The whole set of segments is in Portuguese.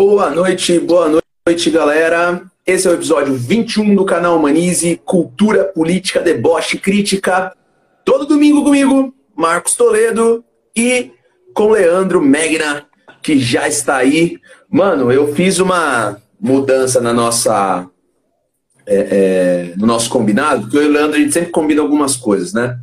Boa noite, boa noite, galera. Esse é o episódio 21 do canal Humanize, Cultura Política, Deboche Crítica. Todo domingo comigo, Marcos Toledo e com Leandro Megna, que já está aí. Mano, eu fiz uma mudança na nossa é, é, no nosso combinado, porque eu e o Leandro a gente sempre combina algumas coisas, né?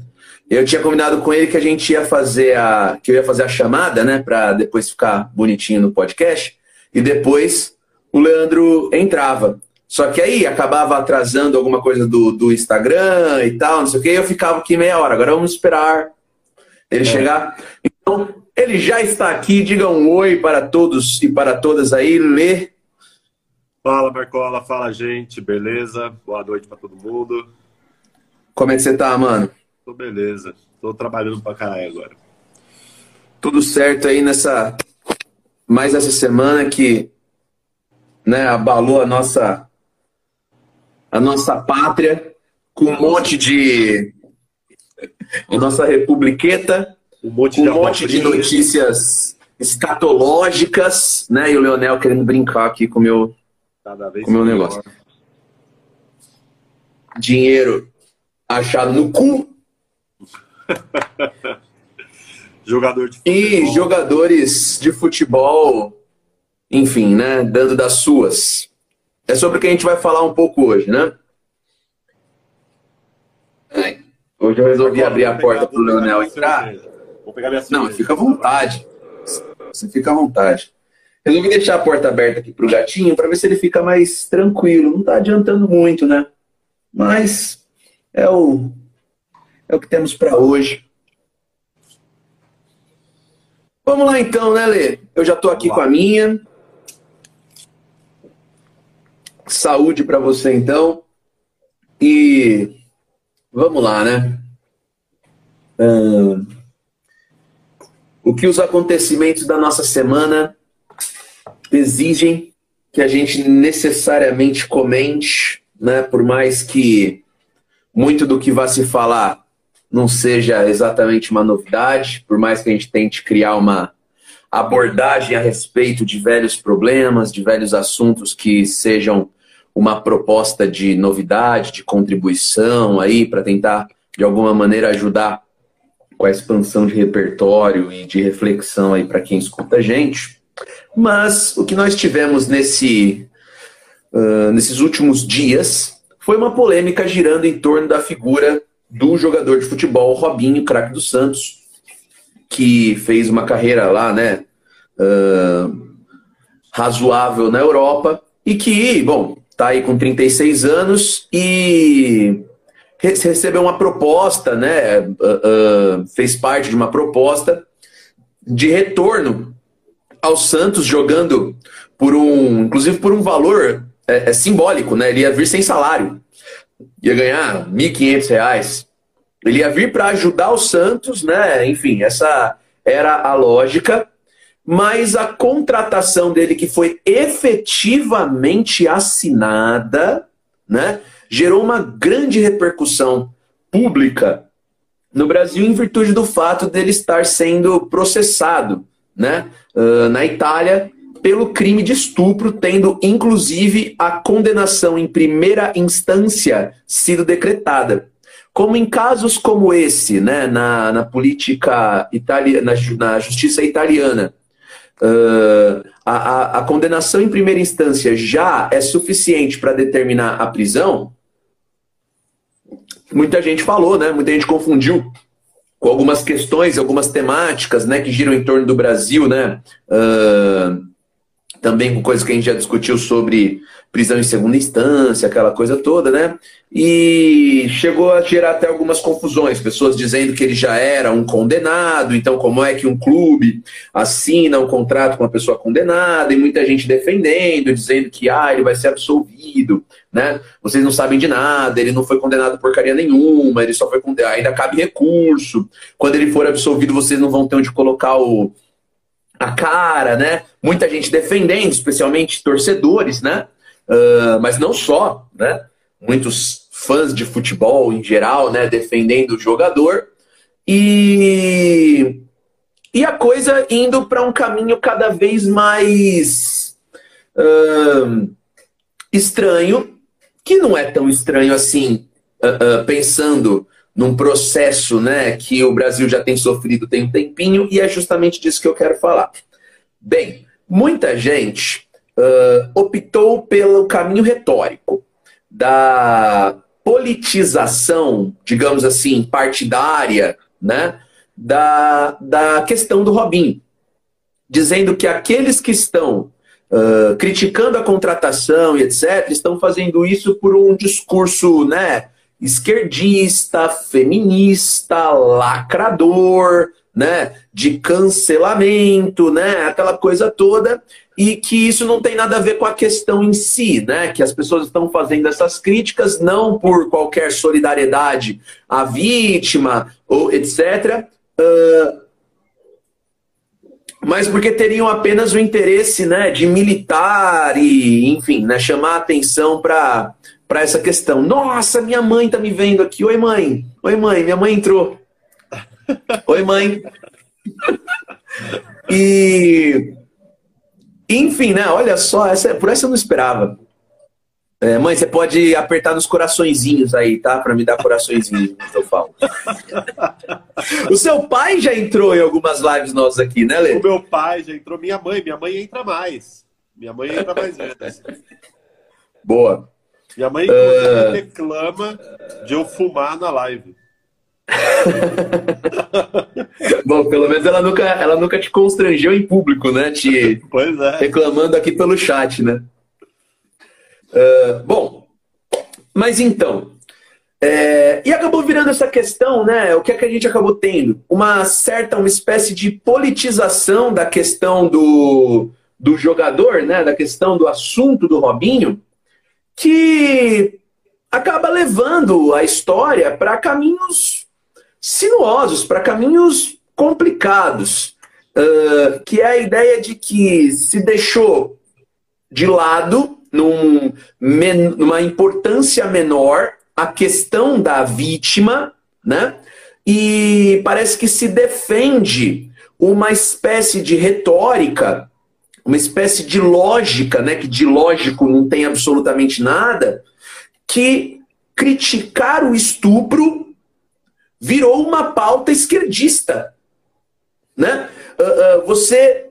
Eu tinha combinado com ele que a gente ia fazer a. que eu ia fazer a chamada, né? Pra depois ficar bonitinho no podcast. E depois o Leandro entrava. Só que aí acabava atrasando alguma coisa do, do Instagram e tal, não sei o que, eu ficava aqui meia hora. Agora vamos esperar ele é. chegar. Então, ele já está aqui. Diga um oi para todos e para todas aí. Lê. Fala, Marcola. Fala, gente. Beleza? Boa noite para todo mundo. Como é que você tá, mano? Tô beleza. Tô trabalhando pra caralho agora. Tudo certo aí nessa. Mais essa semana que né, abalou a nossa a nossa pátria com um monte de a nossa republiqueta, um monte, de, um monte de notícias escatológicas, né? E o Leonel querendo brincar aqui com meu, o meu negócio. Dinheiro achado no cu Jogador de futebol. E jogadores de futebol, enfim, né? Dando das suas. É sobre o que a gente vai falar um pouco hoje, né? Hoje eu resolvi abrir a porta para o Leonel entrar. Vou pegar minha Não, fica à vontade. Você fica à vontade. Resolvi deixar a porta aberta aqui para o gatinho para ver se ele fica mais tranquilo. Não está adiantando muito, né? Mas é o é o que temos para hoje. Vamos lá então, né, Lê? Eu já estou aqui com a minha. Saúde para você então. E vamos lá, né? O que os acontecimentos da nossa semana exigem que a gente necessariamente comente, né? Por mais que muito do que vá se falar não seja exatamente uma novidade, por mais que a gente tente criar uma abordagem a respeito de velhos problemas, de velhos assuntos que sejam uma proposta de novidade, de contribuição aí para tentar de alguma maneira ajudar com a expansão de repertório e de reflexão aí para quem escuta a gente. Mas o que nós tivemos nesse, uh, nesses últimos dias foi uma polêmica girando em torno da figura do jogador de futebol Robinho, craque do Santos, que fez uma carreira lá, né, uh, razoável na Europa e que, bom, tá aí com 36 anos e recebeu uma proposta, né, uh, uh, fez parte de uma proposta de retorno ao Santos jogando por um, inclusive por um valor é, é simbólico, né? Ele ia vir sem salário ia ganhar R$ 1.500. Ele ia vir para ajudar o Santos, né? Enfim, essa era a lógica. Mas a contratação dele, que foi efetivamente assinada, né? Gerou uma grande repercussão pública no Brasil em virtude do fato dele estar sendo processado, né? Uh, na Itália pelo crime de estupro, tendo inclusive a condenação em primeira instância sido decretada. Como em casos como esse, né, na, na política italiana, na, justiça italiana, uh, a, a, a condenação em primeira instância já é suficiente para determinar a prisão, muita gente falou, né? Muita gente confundiu com algumas questões, algumas temáticas, né, que giram em torno do Brasil, né? Uh, também com coisas que a gente já discutiu sobre prisão em segunda instância, aquela coisa toda, né? E chegou a gerar até algumas confusões, pessoas dizendo que ele já era um condenado, então como é que um clube assina um contrato com uma pessoa condenada, e muita gente defendendo, dizendo que ah, ele vai ser absolvido, né? Vocês não sabem de nada, ele não foi condenado porcaria nenhuma, ele só foi condenado, ainda cabe recurso. Quando ele for absolvido, vocês não vão ter onde colocar o a cara, né? Muita gente defendendo, especialmente torcedores, né? Uh, mas não só, né? Muitos fãs de futebol em geral, né? Defendendo o jogador. E, e a coisa indo para um caminho cada vez mais uh, estranho, que não é tão estranho assim, uh, pensando num processo né, que o Brasil já tem sofrido tem um tempinho, e é justamente disso que eu quero falar. Bem, muita gente optou pelo caminho retórico da politização, digamos assim, partidária, né, da, da questão do Robinho, dizendo que aqueles que estão uh, criticando a contratação e etc., estão fazendo isso por um discurso né, esquerdista, feminista, lacrador, né, de cancelamento, né, aquela coisa toda, e que isso não tem nada a ver com a questão em si, né, que as pessoas estão fazendo essas críticas não por qualquer solidariedade à vítima ou etc. Uh, mas porque teriam apenas o interesse né, de militar e, enfim, né, chamar atenção para essa questão. Nossa, minha mãe tá me vendo aqui. Oi, mãe. Oi, mãe. Minha mãe entrou. Oi, mãe. E, enfim, né? Olha só, essa, por essa eu não esperava. É, mãe, você pode apertar nos coraçõezinhos aí, tá? Para me dar coraçõezinhos, eu falo. o seu pai já entrou em algumas lives nossas aqui, né, Lê? O meu pai já entrou, minha mãe, minha mãe entra mais. Minha mãe entra mais vezes. Boa. Minha mãe uh... reclama de eu fumar na live. Bom, pelo menos ela nunca, ela nunca te constrangeu em público, né? Te pois é. reclamando aqui pelo chat, né? Uh, bom, mas então, é, e acabou virando essa questão, né? O que é que a gente acabou tendo? Uma certa, uma espécie de politização da questão do, do jogador, né? Da questão do assunto do Robinho, que acaba levando a história para caminhos sinuosos, para caminhos complicados. Uh, que é a ideia de que se deixou de lado num, numa importância menor a questão da vítima, né? E parece que se defende uma espécie de retórica, uma espécie de lógica, né? Que de lógico não tem absolutamente nada, que criticar o estupro virou uma pauta esquerdista, né? Uh, uh, você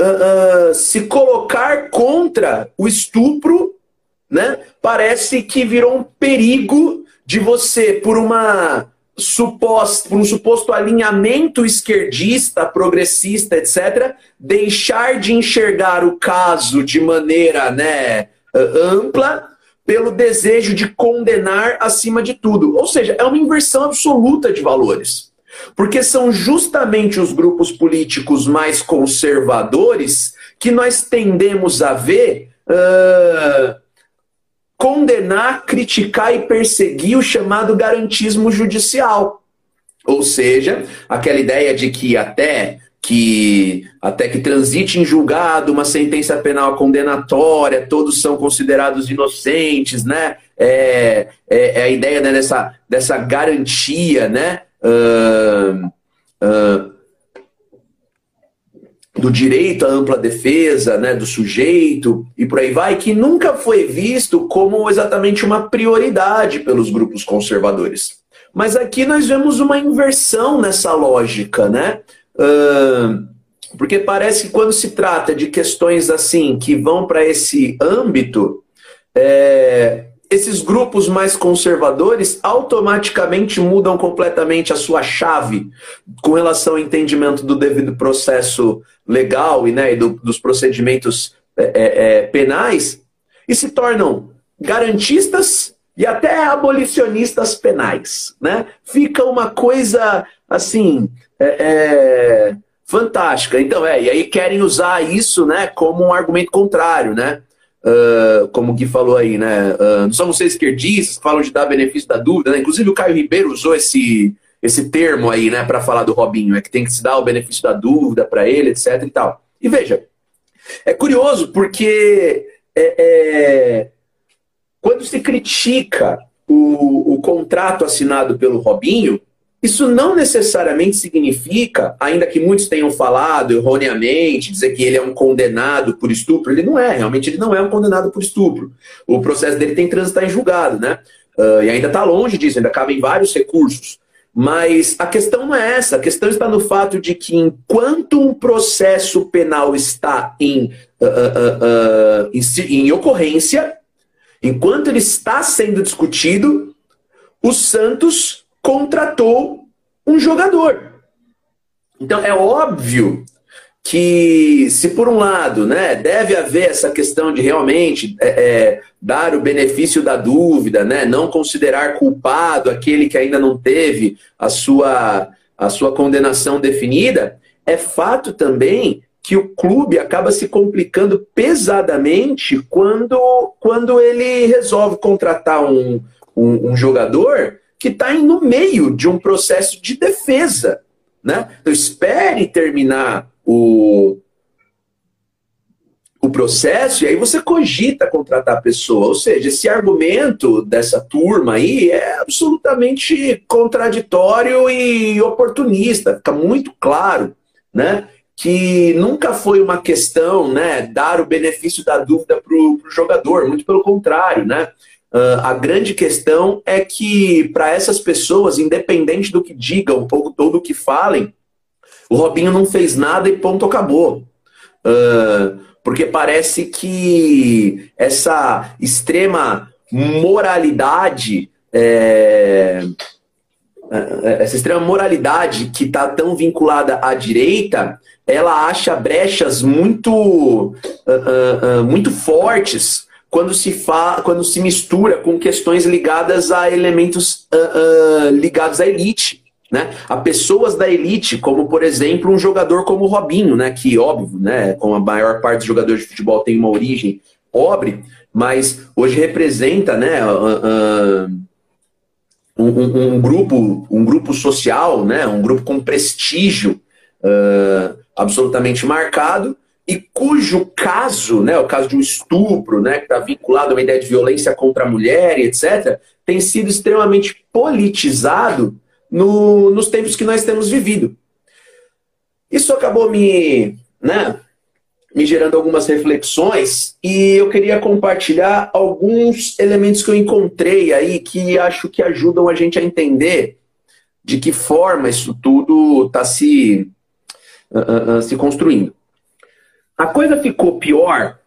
uh, se colocar contra o estupro, né? Parece que virou um perigo de você, por uma suposto, por um suposto alinhamento esquerdista, progressista, etc., deixar de enxergar o caso de maneira né, ampla pelo desejo de condenar acima de tudo. Ou seja, é uma inversão absoluta de valores. Porque são justamente os grupos políticos mais conservadores que nós tendemos a ver uh, condenar, criticar e perseguir o chamado garantismo judicial. Ou seja, aquela ideia de que até que até que transite em julgado uma sentença penal condenatória, todos são considerados inocentes, né? É, é, é a ideia né, dessa, dessa garantia, né? uh, uh, do direito à ampla defesa, né, do sujeito e por aí vai, que nunca foi visto como exatamente uma prioridade pelos grupos conservadores. Mas aqui nós vemos uma inversão nessa lógica, né? Uh, porque parece que quando se trata de questões assim que vão para esse âmbito, é, esses grupos mais conservadores automaticamente mudam completamente a sua chave com relação ao entendimento do devido processo legal e, né, e do, dos procedimentos é, é, é penais e se tornam garantistas e até abolicionistas penais. Né? Fica uma coisa assim. É, é, fantástica. Então, é, e aí querem usar isso né, como um argumento contrário, né? Uh, como o Gui falou aí, né? Uh, não somos esquerdistas, falam de dar benefício da dúvida, né? Inclusive o Caio Ribeiro usou esse, esse termo aí, né, para falar do Robinho, é que tem que se dar o benefício da dúvida para ele, etc e tal. E veja, é curioso porque é, é, quando se critica o, o contrato assinado pelo Robinho, isso não necessariamente significa, ainda que muitos tenham falado erroneamente, dizer que ele é um condenado por estupro. Ele não é, realmente ele não é um condenado por estupro. O processo dele tem que transitar em julgado, né? Uh, e ainda está longe disso, ainda cabem vários recursos. Mas a questão não é essa, a questão está no fato de que enquanto um processo penal está em, uh, uh, em, em ocorrência, enquanto ele está sendo discutido, o Santos contratou um jogador. Então é óbvio que se por um lado, né, deve haver essa questão de realmente é, é, dar o benefício da dúvida, né, não considerar culpado aquele que ainda não teve a sua a sua condenação definida, é fato também que o clube acaba se complicando pesadamente quando, quando ele resolve contratar um, um, um jogador que está no meio de um processo de defesa. Né? Então, espere terminar o, o processo e aí você cogita contratar a pessoa. Ou seja, esse argumento dessa turma aí é absolutamente contraditório e oportunista. Fica muito claro né, que nunca foi uma questão né, dar o benefício da dúvida para o jogador, muito pelo contrário. Né? Uh, a grande questão é que, para essas pessoas, independente do que digam ou, do que falem, o Robinho não fez nada e ponto acabou. Uh, porque parece que essa extrema moralidade, é, essa extrema moralidade que está tão vinculada à direita, ela acha brechas muito, uh, muito fortes quando se, fa quando se mistura com questões ligadas a elementos uh, uh, ligados à elite. Né? A pessoas da elite, como por exemplo um jogador como o Robinho, né? que óbvio, né? como a maior parte dos jogadores de futebol tem uma origem pobre, mas hoje representa né? Uh, um, um, um, grupo, um grupo social, né? um grupo com prestígio absolutamente marcado, e cujo caso, né, o caso de um estupro, né, que está vinculado a uma ideia de violência contra a mulher, etc., tem sido extremamente politizado no, nos tempos que nós temos vivido. Isso acabou me, né, me gerando algumas reflexões e eu queria compartilhar alguns elementos que eu encontrei aí que acho que ajudam a gente a entender de que forma isso tudo está se, uh, uh, se construindo. A coisa ficou pior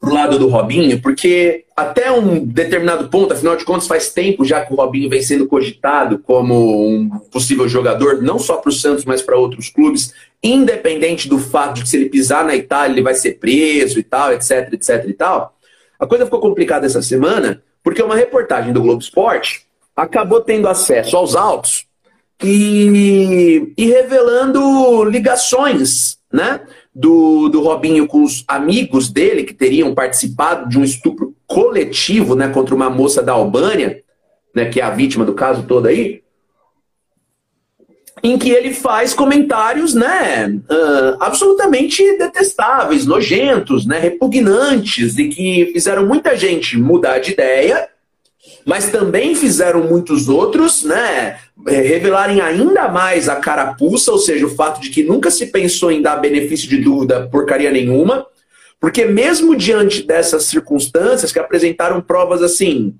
pro lado do Robinho, porque até um determinado ponto, afinal de contas, faz tempo já que o Robinho vem sendo cogitado como um possível jogador, não só para o Santos, mas para outros clubes, independente do fato de que se ele pisar na Itália ele vai ser preso e tal, etc, etc e tal. A coisa ficou complicada essa semana, porque uma reportagem do Globo Esporte acabou tendo acesso aos autos e, e revelando ligações, né? Do, do Robinho com os amigos dele, que teriam participado de um estupro coletivo né, contra uma moça da Albânia, né, que é a vítima do caso todo aí, em que ele faz comentários né, uh, absolutamente detestáveis, nojentos, né, repugnantes, e que fizeram muita gente mudar de ideia mas também fizeram muitos outros, né, é, revelarem ainda mais a carapuça, ou seja, o fato de que nunca se pensou em dar benefício de dúvida porcaria nenhuma, porque mesmo diante dessas circunstâncias que apresentaram provas assim,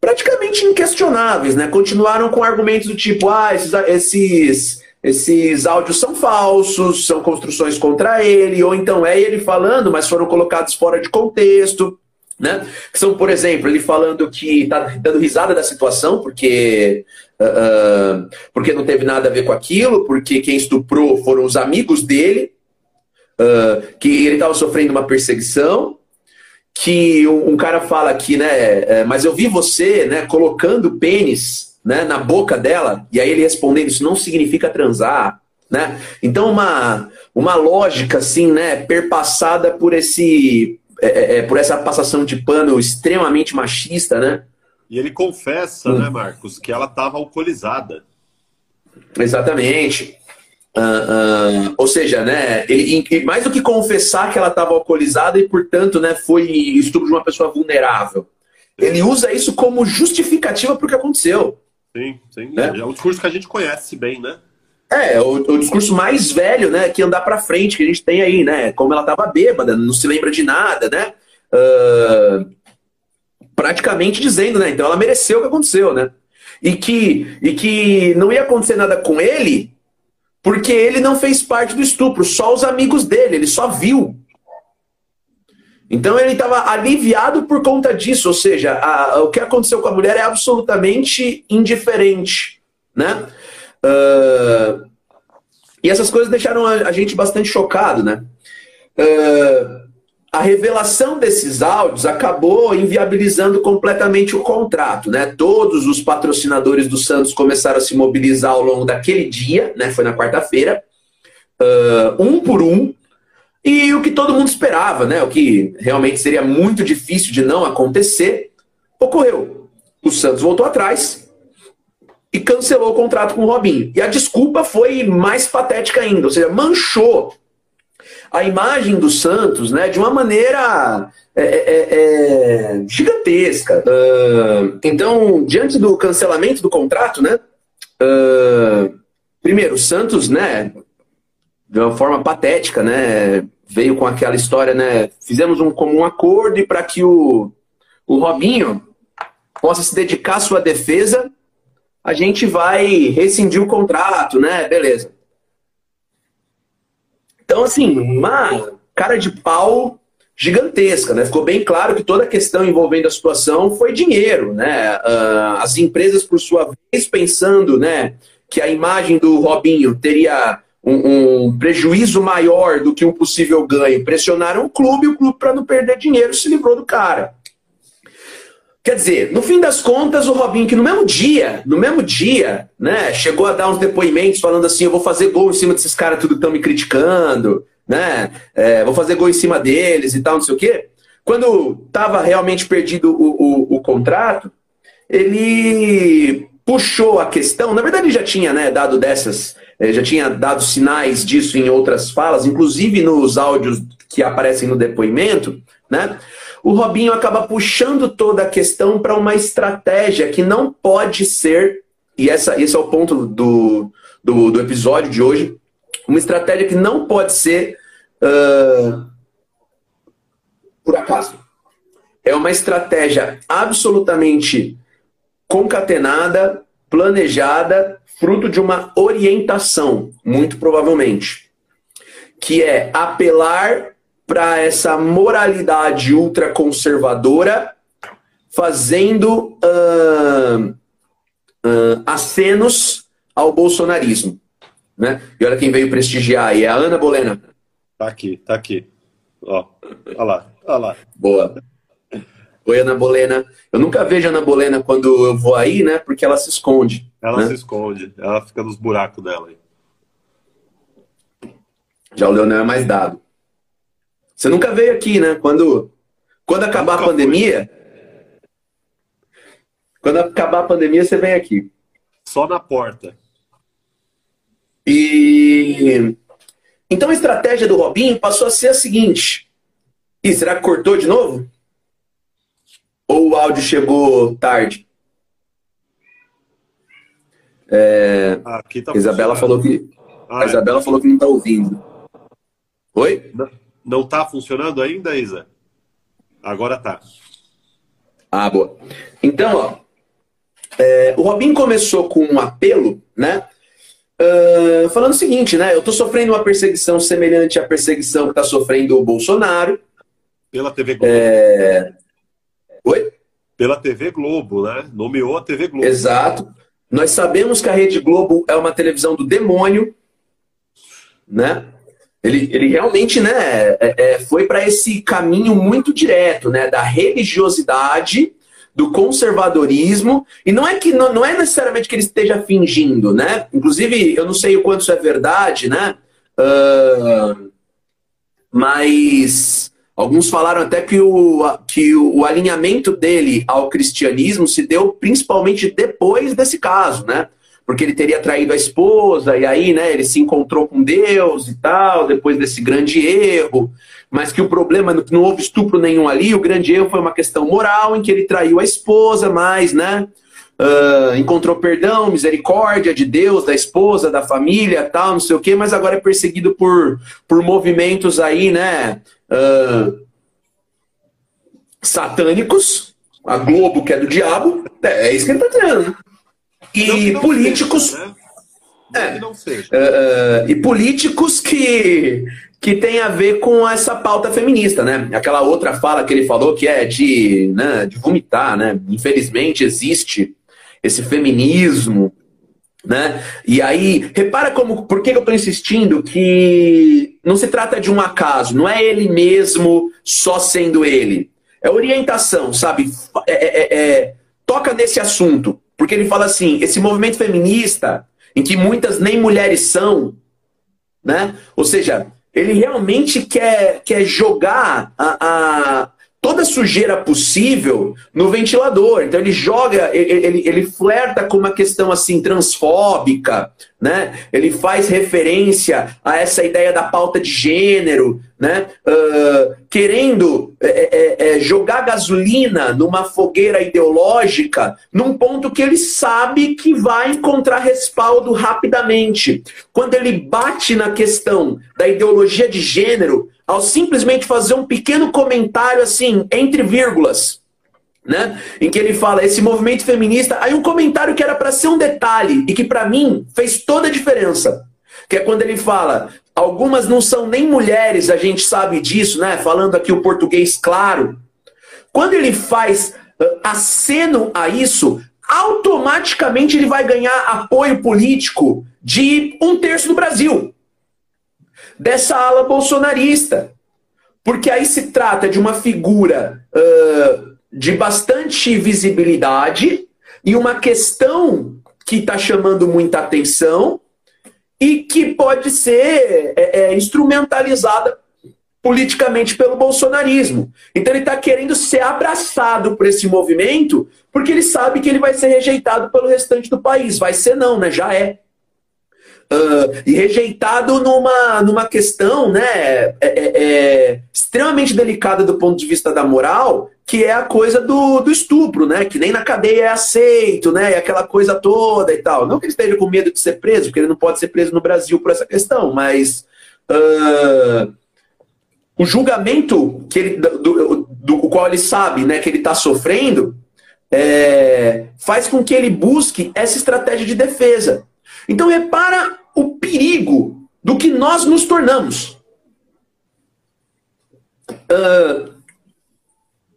praticamente inquestionáveis, né, continuaram com argumentos do tipo, ah, esses, esses esses áudios são falsos, são construções contra ele, ou então é ele falando, mas foram colocados fora de contexto. Né? São, por exemplo, ele falando que está dando risada da situação porque, uh, porque não teve nada a ver com aquilo, porque quem estuprou foram os amigos dele, uh, que ele estava sofrendo uma perseguição, que um, um, cara fala aqui, né? É, mas eu vi você né, colocando pênis né, na boca dela, e aí ele respondendo, isso não significa transar. Né? Então, uma, uma lógica assim, né, perpassada por esse é, é, é, por essa passação de pano extremamente machista, né? E ele confessa, hum. né, Marcos, que ela estava alcoolizada. Exatamente. Uh, uh, ou seja, né, ele, mais do que confessar que ela estava alcoolizada e, portanto, né, foi estupro de uma pessoa vulnerável, ele usa isso como justificativa para o que aconteceu. Sim, sim. Né? É um discurso que a gente conhece bem, né? É, é, o, o, discurso mais velho, né, que andar para frente, que a gente tem aí, né? Como ela tava bêbada, não se lembra de nada, né? Uh, praticamente dizendo, né? Então ela mereceu o que aconteceu, né? E que, e que não ia acontecer nada com ele, porque ele não fez parte do estupro, só os amigos dele, ele só viu. Então ele estava aliviado por conta disso, ou seja, a, o que aconteceu com a mulher é absolutamente indiferente, né? Uh, e essas coisas deixaram a, gente bastante chocado, né? Uh, a revelação desses áudios acabou inviabilizando completamente o contrato, né? Todos os patrocinadores do Santos começaram a se mobilizar ao longo daquele dia, né? Foi na quarta-feira, uh, um por um, e o que todo mundo esperava, né? O que realmente seria muito difícil de não acontecer, ocorreu. O Santos voltou atrás e cancelou o contrato com o Robinho. E a desculpa foi mais patética ainda, ou seja, manchou a imagem do Santos, né, de uma maneira é, é, é, é gigantesca. Uh, então, diante do cancelamento do contrato, né, uh, primeiro, o Santos, né, de uma forma patética, né, veio com aquela história, né? Fizemos um comum acordo e para que o, o Robinho possa se dedicar à sua defesa, a gente vai rescindir o contrato, né? Beleza. Então, assim, uma cara de pau gigantesca, né? Ficou bem claro que toda a questão envolvendo a situação foi dinheiro, né? Uh, as empresas, por sua vez, pensando, né, que a imagem do Robinho teria um, um, prejuízo maior do que um possível ganho, pressionaram o clube, o clube, para não perder dinheiro, se livrou do cara. Quer dizer, no fim das contas, o Robinho, que no mesmo dia, no mesmo dia, né, chegou a dar uns depoimentos falando assim: eu vou fazer gol em cima desses caras, tudo estão me criticando, né? É, vou fazer gol em cima deles e tal, não sei o quê. Quando estava realmente perdido o, o, o contrato, ele puxou a questão, na verdade ele já tinha né, dado dessas já tinha dado sinais disso em outras falas, inclusive nos áudios que aparecem no depoimento, né? O Robinho acaba puxando toda a questão para uma estratégia que não pode ser, e essa, esse é o ponto do, do, do episódio de hoje, uma estratégia que não pode ser uh, por acaso. É uma estratégia absolutamente concatenada, planejada fruto de uma orientação, muito provavelmente, que é apelar para essa moralidade ultraconservadora, fazendo uh, uh, acenos ao bolsonarismo. Né? E olha quem veio prestigiar aí, é a Ana Bolena. Tá aqui, tá aqui. Ó, olha lá, olha lá. Boa. Oi, Ana Bolena. Eu nunca vejo a Ana Bolena quando eu vou aí, né? Porque ela se esconde. Ela né? se esconde. Ela fica nos buracos dela aí. Já o Leonel é mais dado. Você nunca veio aqui, né? Quando, quando acabar a pandemia. Foi. Quando acabar a pandemia, você vem aqui. Só na porta. E. Então a estratégia do Robinho passou a ser a seguinte. E será que cortou de novo? Ou o áudio chegou tarde? É, Aqui tá Isabela falou que ah, a é. Isabela é. falou que não está ouvindo. Oi? Não está funcionando ainda, Isa? Agora tá. Ah, boa. Então, ó, é, o Robin começou com um apelo, né? Uh, falando o seguinte, né? Eu estou sofrendo uma perseguição semelhante à perseguição que está sofrendo o Bolsonaro. Pela TV Globo. É, Oi? Pela TV Globo, né? Nomeou a TV Globo. Exato. Nós sabemos que a Rede Globo é uma televisão do demônio, né? Ele, ele realmente né, é, é, foi para esse caminho muito direto, né? Da religiosidade, do conservadorismo. E não é que não, não é necessariamente que ele esteja fingindo, né? Inclusive, eu não sei o quanto isso é verdade, né? Uh, mas Alguns falaram até que o, que o alinhamento dele ao cristianismo se deu principalmente depois desse caso, né? Porque ele teria traído a esposa, e aí, né, ele se encontrou com Deus e tal, depois desse grande erro. Mas que o problema não houve estupro nenhum ali, o grande erro foi uma questão moral em que ele traiu a esposa, mas, né? uh, encontrou perdão, misericórdia de Deus, da esposa, da família, tal, não sei o quê, mas agora é perseguido por, por movimentos aí, né? Uh, satânicos, a Globo que é do diabo, é, isso que ele está dizendo. E políticos. Seja, né? É. Uh, e políticos que que tem a ver com essa pauta feminista, né? Aquela outra fala que ele falou que é de, né, de vomitar, né? Infelizmente existe esse feminismo, né? E aí, repara como, por que eu estou insistindo que não se trata de um acaso, não é ele mesmo só sendo ele. É orientação, sabe? É, é, é, é toca nesse assunto, porque ele fala assim, esse movimento feminista, em que muitas nem mulheres são, né? Ou seja, ele realmente quer, quer jogar a, a toda sujeira possível no ventilador. Então ele joga, ele, ele, ele flerta com uma questão assim transfóbica, né? Ele faz referência a essa ideia da pauta de gênero, né? Uh, querendo é, é, é, jogar gasolina numa fogueira ideológica, num ponto que ele sabe que vai encontrar respaldo rapidamente. Quando ele bate na questão da ideologia de gênero, ao simplesmente fazer um pequeno comentário assim, entre vírgulas, né? Em que ele fala esse movimento feminista, aí um comentário que era para ser um detalhe e que para mim fez toda a diferença, que é quando ele fala algumas não são nem mulheres, a gente sabe disso, né? Falando aqui o português claro. Quando ele faz uh, aceno a isso, automaticamente ele vai ganhar apoio político de um terço do Brasil dessa ala bolsonarista. Porque aí se trata de uma figura uh, de bastante visibilidade e uma questão que está chamando muita atenção e que pode ser é, é, instrumentalizada politicamente pelo bolsonarismo. Então ele está querendo ser abraçado por esse movimento porque ele sabe que ele vai ser rejeitado pelo restante do país. Vai ser não, né? Já é. Uh, e rejeitado numa, numa questão né, é, é, é, extremamente delicada do ponto de vista da moral, que é a coisa do, do estupro, né? Que nem na cadeia é aceito, né? E aquela coisa toda e tal. Não que ele esteja com medo de ser preso, porque ele não pode ser preso no Brasil por essa questão, mas uh, o julgamento que ele, do, do, do, qual ele sabe né, que ele está sofrendo é, faz com que ele busque essa estratégia de defesa. Então repara o perigo do que nós nos tornamos. Uh,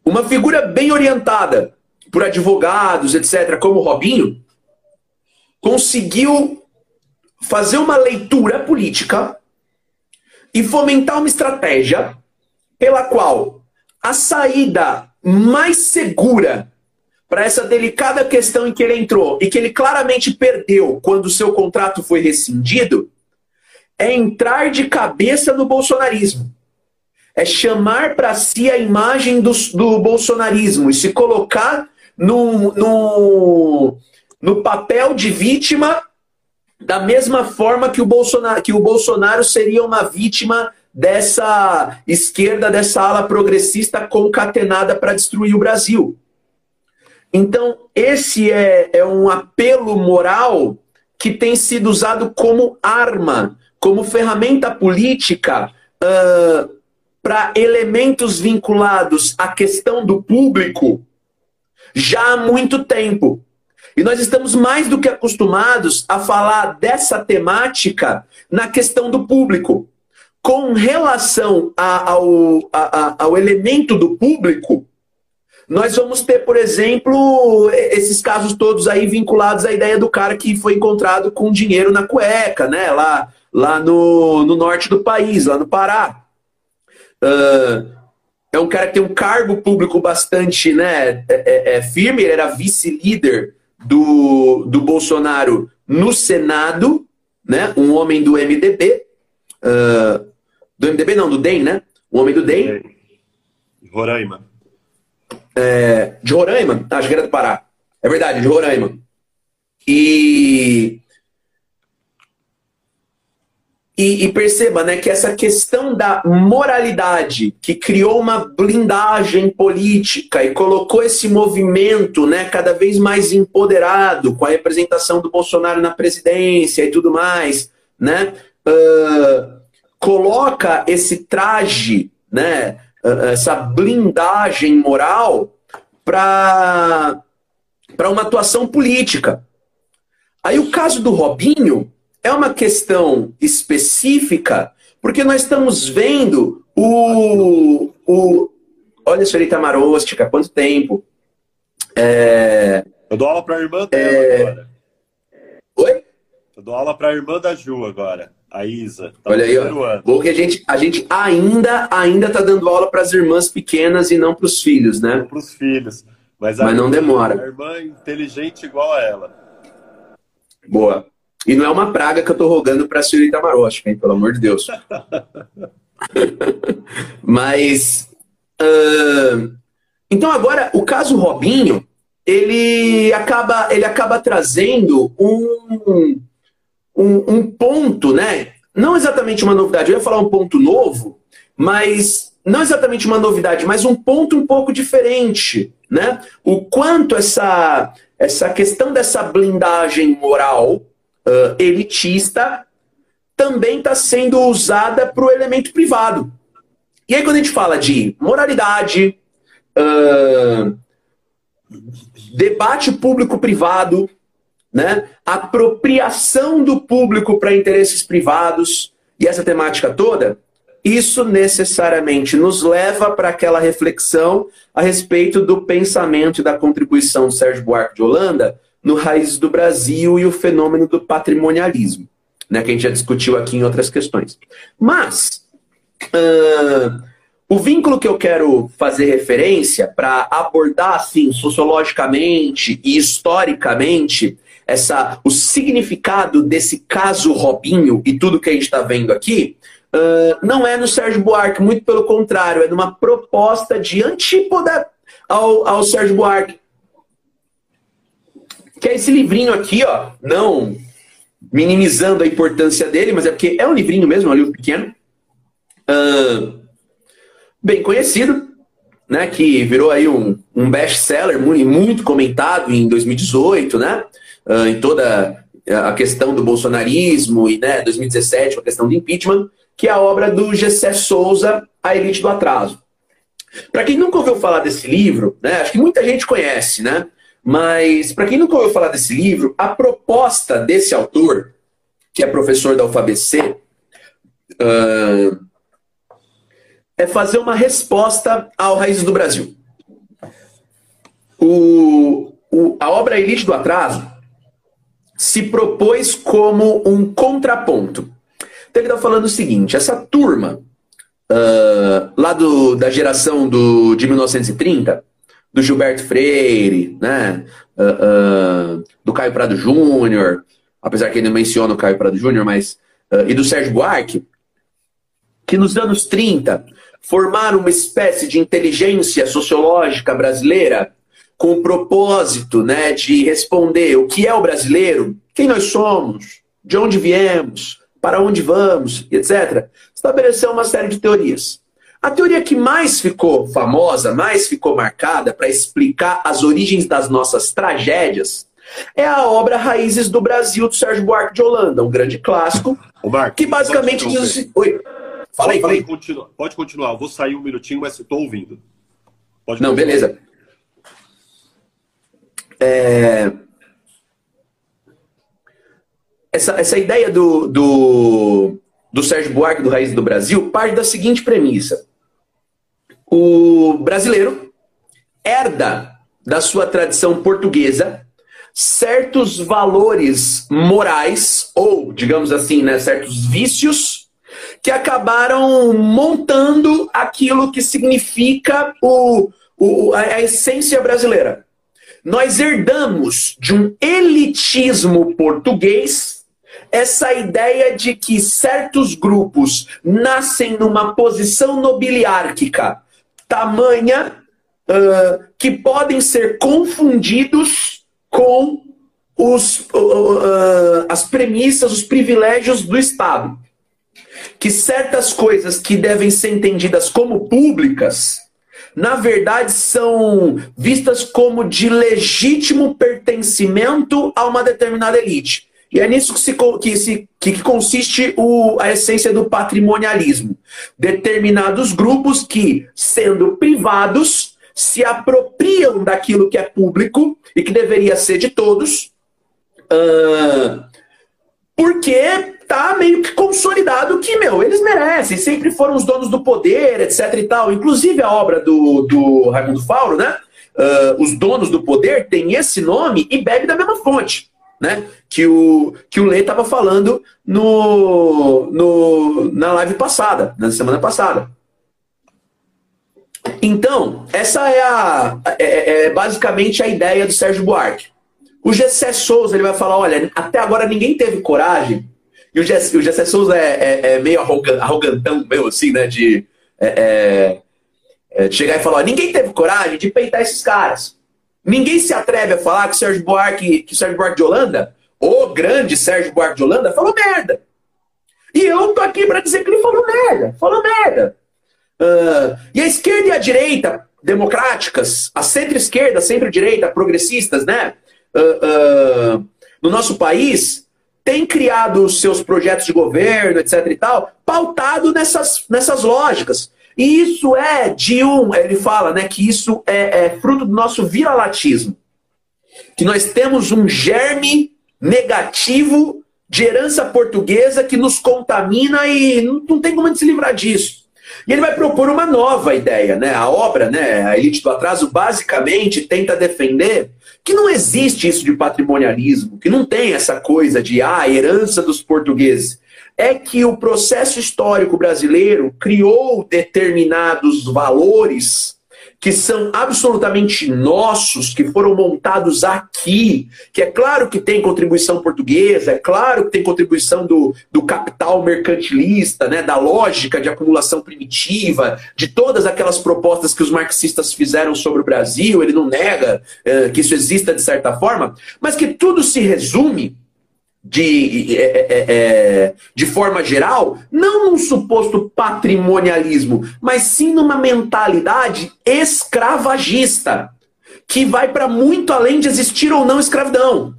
uma figura bem orientada por advogados, etc., como Robinho, conseguiu fazer uma leitura política e fomentar uma estratégia pela qual a saída mais segura para essa delicada questão em que ele entrou e que ele claramente perdeu quando seu contrato foi rescindido, é entrar de cabeça no bolsonarismo. É chamar para si a imagem do, do bolsonarismo e se colocar no, no, no papel de vítima da mesma forma que o, Bolsonaro, que o Bolsonaro seria uma vítima dessa esquerda, dessa ala progressista concatenada para destruir o Brasil. Então, esse é, é um apelo moral que tem sido usado como arma, como ferramenta política uh, para elementos vinculados à questão do público já há muito tempo. E nós estamos mais do que acostumados a falar dessa temática na questão do público. Com relação a, ao, a, ao elemento do público, nós vamos ter, por exemplo, esses casos todos aí vinculados à ideia do cara que foi encontrado com dinheiro na cueca, né? Lá, lá no, no norte do país, lá no Pará. Uh, é um cara que tem um cargo público bastante né, é, é, é firme, ele era vice-líder do, do Bolsonaro no Senado, né? Um homem do MDB. Uh, do MDB não, do DEM, né? Um homem do DEM. Roraima é, de Roraima, acho que era do Pará. É verdade, de Roraima. E, e, e, perceba né, que essa questão da moralidade, que criou uma blindagem política e colocou esse movimento né, cada vez mais empoderado, com a representação do Bolsonaro na presidência e tudo mais, né, uh, coloca esse traje, né, uh, essa blindagem moral para uma atuação política. Aí o caso do Robinho é uma questão específica, porque nós estamos vendo o. o olha, senhorita Marostica, quanto tempo. É, eu dou aula para a irmã dela é... agora. Oi? Eu dou aula para a irmã da Ju agora, a Isa. Tá olha aí, ó. Bom que a gente, a gente ainda ainda tá dando aula para as irmãs pequenas e não para os filhos, né? Para os filhos. Mas, Mas não demora. A irmã é inteligente igual a ela. Boa. E não é uma praga que eu tô rogando pra senhorita Marocha, hein? Pelo amor de Deus. Mas. Uh, então agora, o caso Robinho, ele acaba, ele acaba trazendo um, um, um ponto, né? Não exatamente uma novidade, eu ia falar um ponto novo, mas não exatamente uma novidade, mas um ponto um pouco diferente, né? O quanto essa, essa questão dessa blindagem moral uh, elitista também está sendo usada para o elemento privado. E aí, quando a gente fala de moralidade, uh, debate público-privado, né, apropriação do público para interesses privados e essa temática toda, isso necessariamente nos leva para aquela reflexão a respeito do pensamento e da contribuição do Sérgio Buarque de Holanda no Raiz do Brasil e o fenômeno do patrimonialismo, né, que a gente já discutiu aqui em outras questões. Mas uh, o vínculo que eu quero fazer referência para abordar assim sociologicamente e historicamente essa o significado desse caso Robinho e tudo que a gente está vendo aqui uh, não é no Sérgio Buarque, muito pelo contrário, é numa proposta de antípoda ao, ao Sérgio Buarque. Que é esse livrinho aqui, ó, não minimizando a importância dele, mas é porque é um livrinho mesmo, é um livro pequeno, uh, bem conhecido, né, que virou aí um, um best-seller muito, comentado em 2018, né, uh, em toda a questão do bolsonarismo e, né, 2017, a questão do impeachment, que é a obra do Gessé Souza, A Elite do Atraso. Para quem nunca ouviu falar desse livro, né, acho que muita gente conhece, né, mas, para quem nunca ouviu falar desse livro, a proposta desse autor, que é professor da UFABC, uh, é fazer uma resposta ao Raízes do Brasil. O, o, a obra Elite do Atraso se propôs como um contraponto. Então ele está falando o seguinte: essa turma uh, lá do, da geração do, de 1930 do Gilberto Freire, né? Uh, uh, do Caio Prado Júnior, apesar que ele não menciona o Caio Prado Júnior, mas. Uh, e do Sérgio Buarque, que nos anos 30 formaram uma espécie de inteligência sociológica brasileira com o propósito né, de responder o que é o brasileiro, quem nós somos, de onde viemos, para onde vamos, etc. Estabeleceu uma série de teorias. A teoria que mais ficou famosa, mais ficou marcada para explicar as origens das nossas tragédias é a obra Raízes do Brasil, do Sérgio Buarque de Holanda, um grande clássico, Marcos, que basicamente diz assim... Oi, fala aí, fala aí. Continua, pode continuar, eu vou sair um minutinho, mas estou ouvindo. Pode Não, beleza. É... Essa, essa ideia do, do, do Sérgio Buarque do Raízes do Brasil parte da seguinte premissa o brasileiro herda da sua tradição portuguesa certos valores morais, ou, digamos assim, né, certos vícios, que acabaram montando aquilo que significa o, o, a essência brasileira. Nós herdamos de um elitismo português essa ideia de que certos grupos nascem numa posição nobiliárquica tamanha uh, que podem ser confundidos com os, uh, uh, as premissas, os privilégios do Estado. que certas coisas que devem ser entendidas como públicas, na verdade são vistas como de legítimo pertencimento a uma determinada elite. E é nisso que, se, que, se, que consiste o, a essência do patrimonialismo. Determinados grupos que, sendo privados, se apropriam daquilo que é público e que deveria ser de todos, uh, porque tá meio que consolidado que, meu, eles merecem, sempre foram os donos do poder, etc e tal. Inclusive a obra do, do Raimundo Fauro, né? Uh, os donos do poder tem esse nome e bebe da mesma fonte, né? Que o, que o Lê estava falando no, no, na live passada, na semana passada. Então, essa é, a, é, é, é basicamente a ideia do Sérgio Buarque. O Gessé Souza ele vai falar: olha, até agora ninguém teve coragem. E o Gessé, o Gessé Souza é, é, é meio arrogantão, meio assim, né? De, é, de chegar e falar: ninguém teve coragem de peitar esses caras. Ninguém se atreve a falar que o Sérgio Buarque, que o Sérgio Buarque de Holanda, o grande Sérgio Buarque de Holanda, falou merda. E eu tô aqui para dizer que ele falou merda. Falou merda. Uh, e a esquerda e a direita, democráticas, a centro-esquerda, centro-direita, progressistas, né? Uh, uh, no nosso país, tem criado seus projetos de governo, etc. e tal, pautado nessas, nessas lógicas. E isso é de um. Ele fala né, que isso é, é fruto do nosso viralatismo. Que nós temos um germe negativo de herança portuguesa que nos contamina e não, não tem como a gente se livrar disso. E ele vai propor uma nova ideia, né? A obra, né, a Elite do Atraso, basicamente tenta defender que não existe isso de patrimonialismo, que não tem essa coisa de ah, herança dos portugueses. É que o processo histórico brasileiro criou determinados valores que são absolutamente nossos, que foram montados aqui, que é claro que tem contribuição portuguesa, é claro que tem contribuição do, do capital mercantilista, né, da lógica de acumulação primitiva, de todas aquelas propostas que os marxistas fizeram sobre o Brasil, ele não nega é, que isso exista de certa forma, mas que tudo se resume de, é, é, é, de forma geral, não num suposto patrimonialismo, mas sim numa mentalidade escravagista, que vai para muito além de existir ou não escravidão.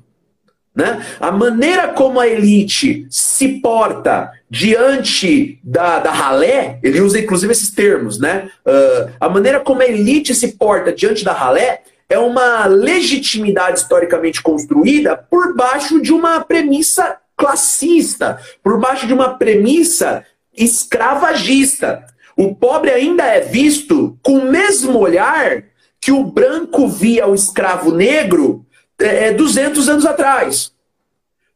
Né? A maneira como a elite se porta diante da, da ralé, ele usa inclusive esses termos, né? Uh, a maneira como a elite se porta diante da ralé é uma legitimidade historicamente construída por baixo de uma premissa classista, por baixo de uma premissa escravagista. O pobre ainda é visto com o mesmo olhar que o branco via o escravo negro é, 200 anos atrás.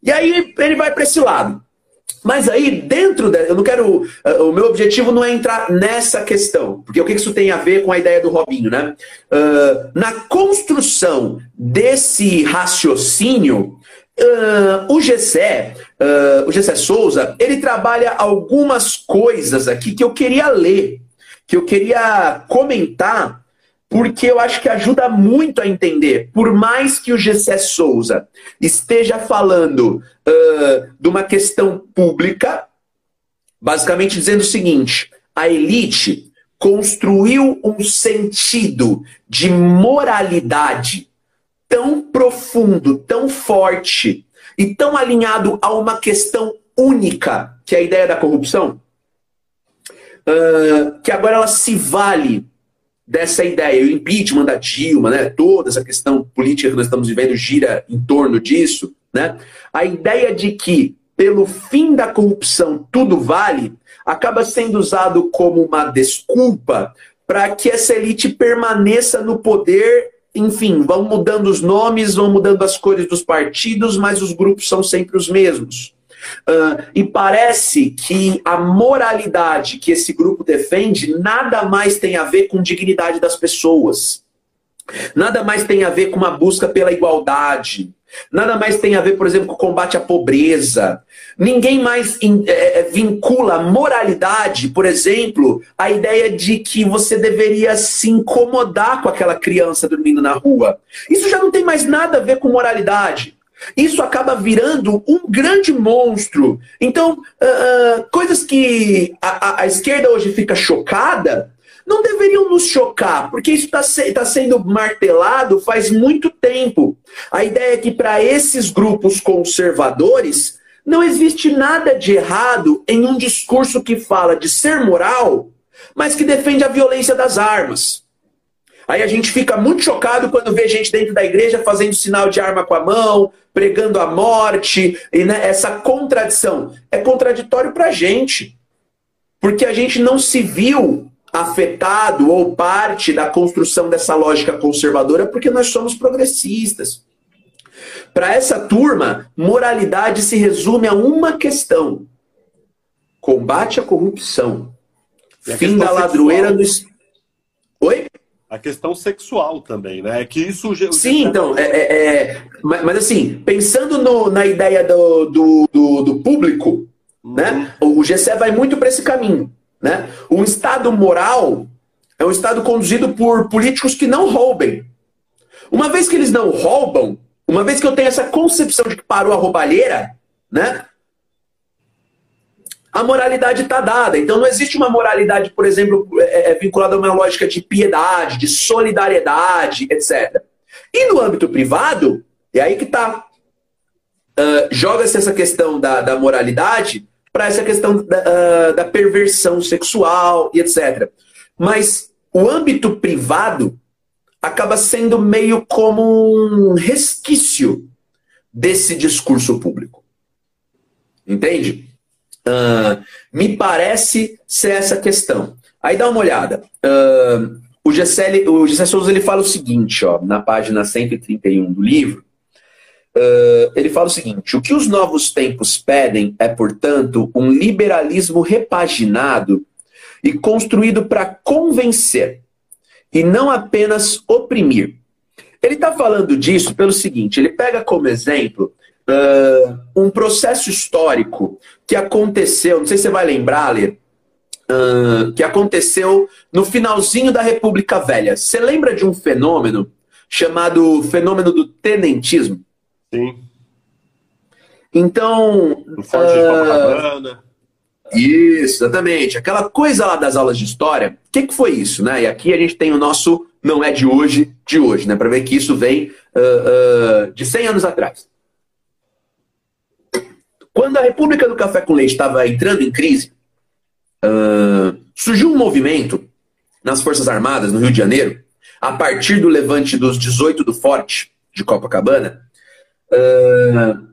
E aí ele vai para esse lado. Mas aí, dentro da. Eu não quero. Uh, o meu objetivo não é entrar nessa questão, porque o que isso tem a ver com a ideia do Robinho, né? Uh, na construção desse raciocínio, uh, o Gessé, o Gessé Souza, ele trabalha algumas coisas aqui que eu queria ler, que eu queria comentar porque eu acho que ajuda muito a entender. Por mais que o Gessé Souza esteja falando uh, de uma questão pública, basicamente dizendo o seguinte: a elite construiu um sentido de moralidade tão profundo, tão forte e tão alinhado a uma questão única, que é a ideia da corrupção, uh, que agora ela se vale dessa ideia. O impeachment da Dilma, né, toda essa questão política que nós estamos vivendo gira em torno disso. Né? A ideia de que, pelo fim da corrupção, tudo vale, acaba sendo usado como uma desculpa para que essa elite permaneça no poder. Enfim, vão mudando os nomes, vão mudando as cores dos partidos, mas os grupos são sempre os mesmos. Uh, e parece que a moralidade que esse grupo defende nada mais tem a ver com dignidade das pessoas. Nada mais tem a ver com uma busca pela igualdade. Nada mais tem a ver, por exemplo, com o combate à pobreza. Ninguém mais é, é, vincula moralidade, por exemplo, à ideia de que você deveria se incomodar com aquela criança dormindo na rua. Isso já não tem mais nada a ver com moralidade. Isso acaba virando um grande monstro. Então, uh, coisas que a, a, a, esquerda hoje fica chocada não deveriam nos chocar, porque isso está se, tá sendo martelado faz muito tempo. A ideia é que para esses grupos conservadores não existe nada de errado em um discurso que fala de ser moral, mas que defende a violência das armas. Aí a gente fica muito chocado quando vê gente dentro da igreja fazendo sinal de arma com a mão, pregando a morte, e né, essa contradição. É contraditório para a gente. Porque a gente não se viu afetado ou parte da construção dessa lógica conservadora porque nós somos progressistas. Para essa turma, moralidade se resume a uma questão: combate à corrupção. Fim da ladroeira do. Oi? A questão sexual também, né? É que isso. Sim, então, é, é, é mas, mas, assim, pensando no, na ideia do, do, do, do público, uhum. né? O GCE vai muito para esse caminho, né? Um Estado moral é um Estado conduzido por políticos que não roubem. Uma vez que eles não roubam, uma vez que eu tenho essa concepção de que parou a roubalheira, né? A moralidade está dada. Então não existe uma moralidade, por exemplo, é, é vinculada a uma lógica de piedade, de solidariedade, etc. E no âmbito privado, é aí que está. Uh, Joga-se essa questão da, da moralidade para essa questão da, uh, da perversão sexual e etc. Mas o âmbito privado acaba sendo meio como um resquício desse discurso público. Entende? Uh, me parece ser essa questão. Aí dá uma olhada. Uh, o Gessé, o Souza ele fala o seguinte, ó, na página 131 do livro. Uh, ele fala o seguinte: o que os novos tempos pedem é, portanto, um liberalismo repaginado e construído para convencer e não apenas oprimir. Ele está falando disso pelo seguinte: ele pega como exemplo uh, um processo histórico que aconteceu, não sei se você vai lembrar, Lê, uh, que aconteceu no finalzinho da República Velha. Você lembra de um fenômeno chamado fenômeno do tenentismo? Sim. Então. No Forte uh, de Copacabana. Isso, exatamente. Aquela coisa lá das aulas de história, o que, que foi isso, né? E aqui a gente tem o nosso não é de hoje, de hoje, né? Para ver que isso vem uh, uh, de 100 anos atrás. Quando a República do Café com Leite estava entrando em crise, uh, surgiu um movimento nas Forças Armadas, no Rio de Janeiro, a partir do levante dos 18 do Forte, de Copacabana, uh,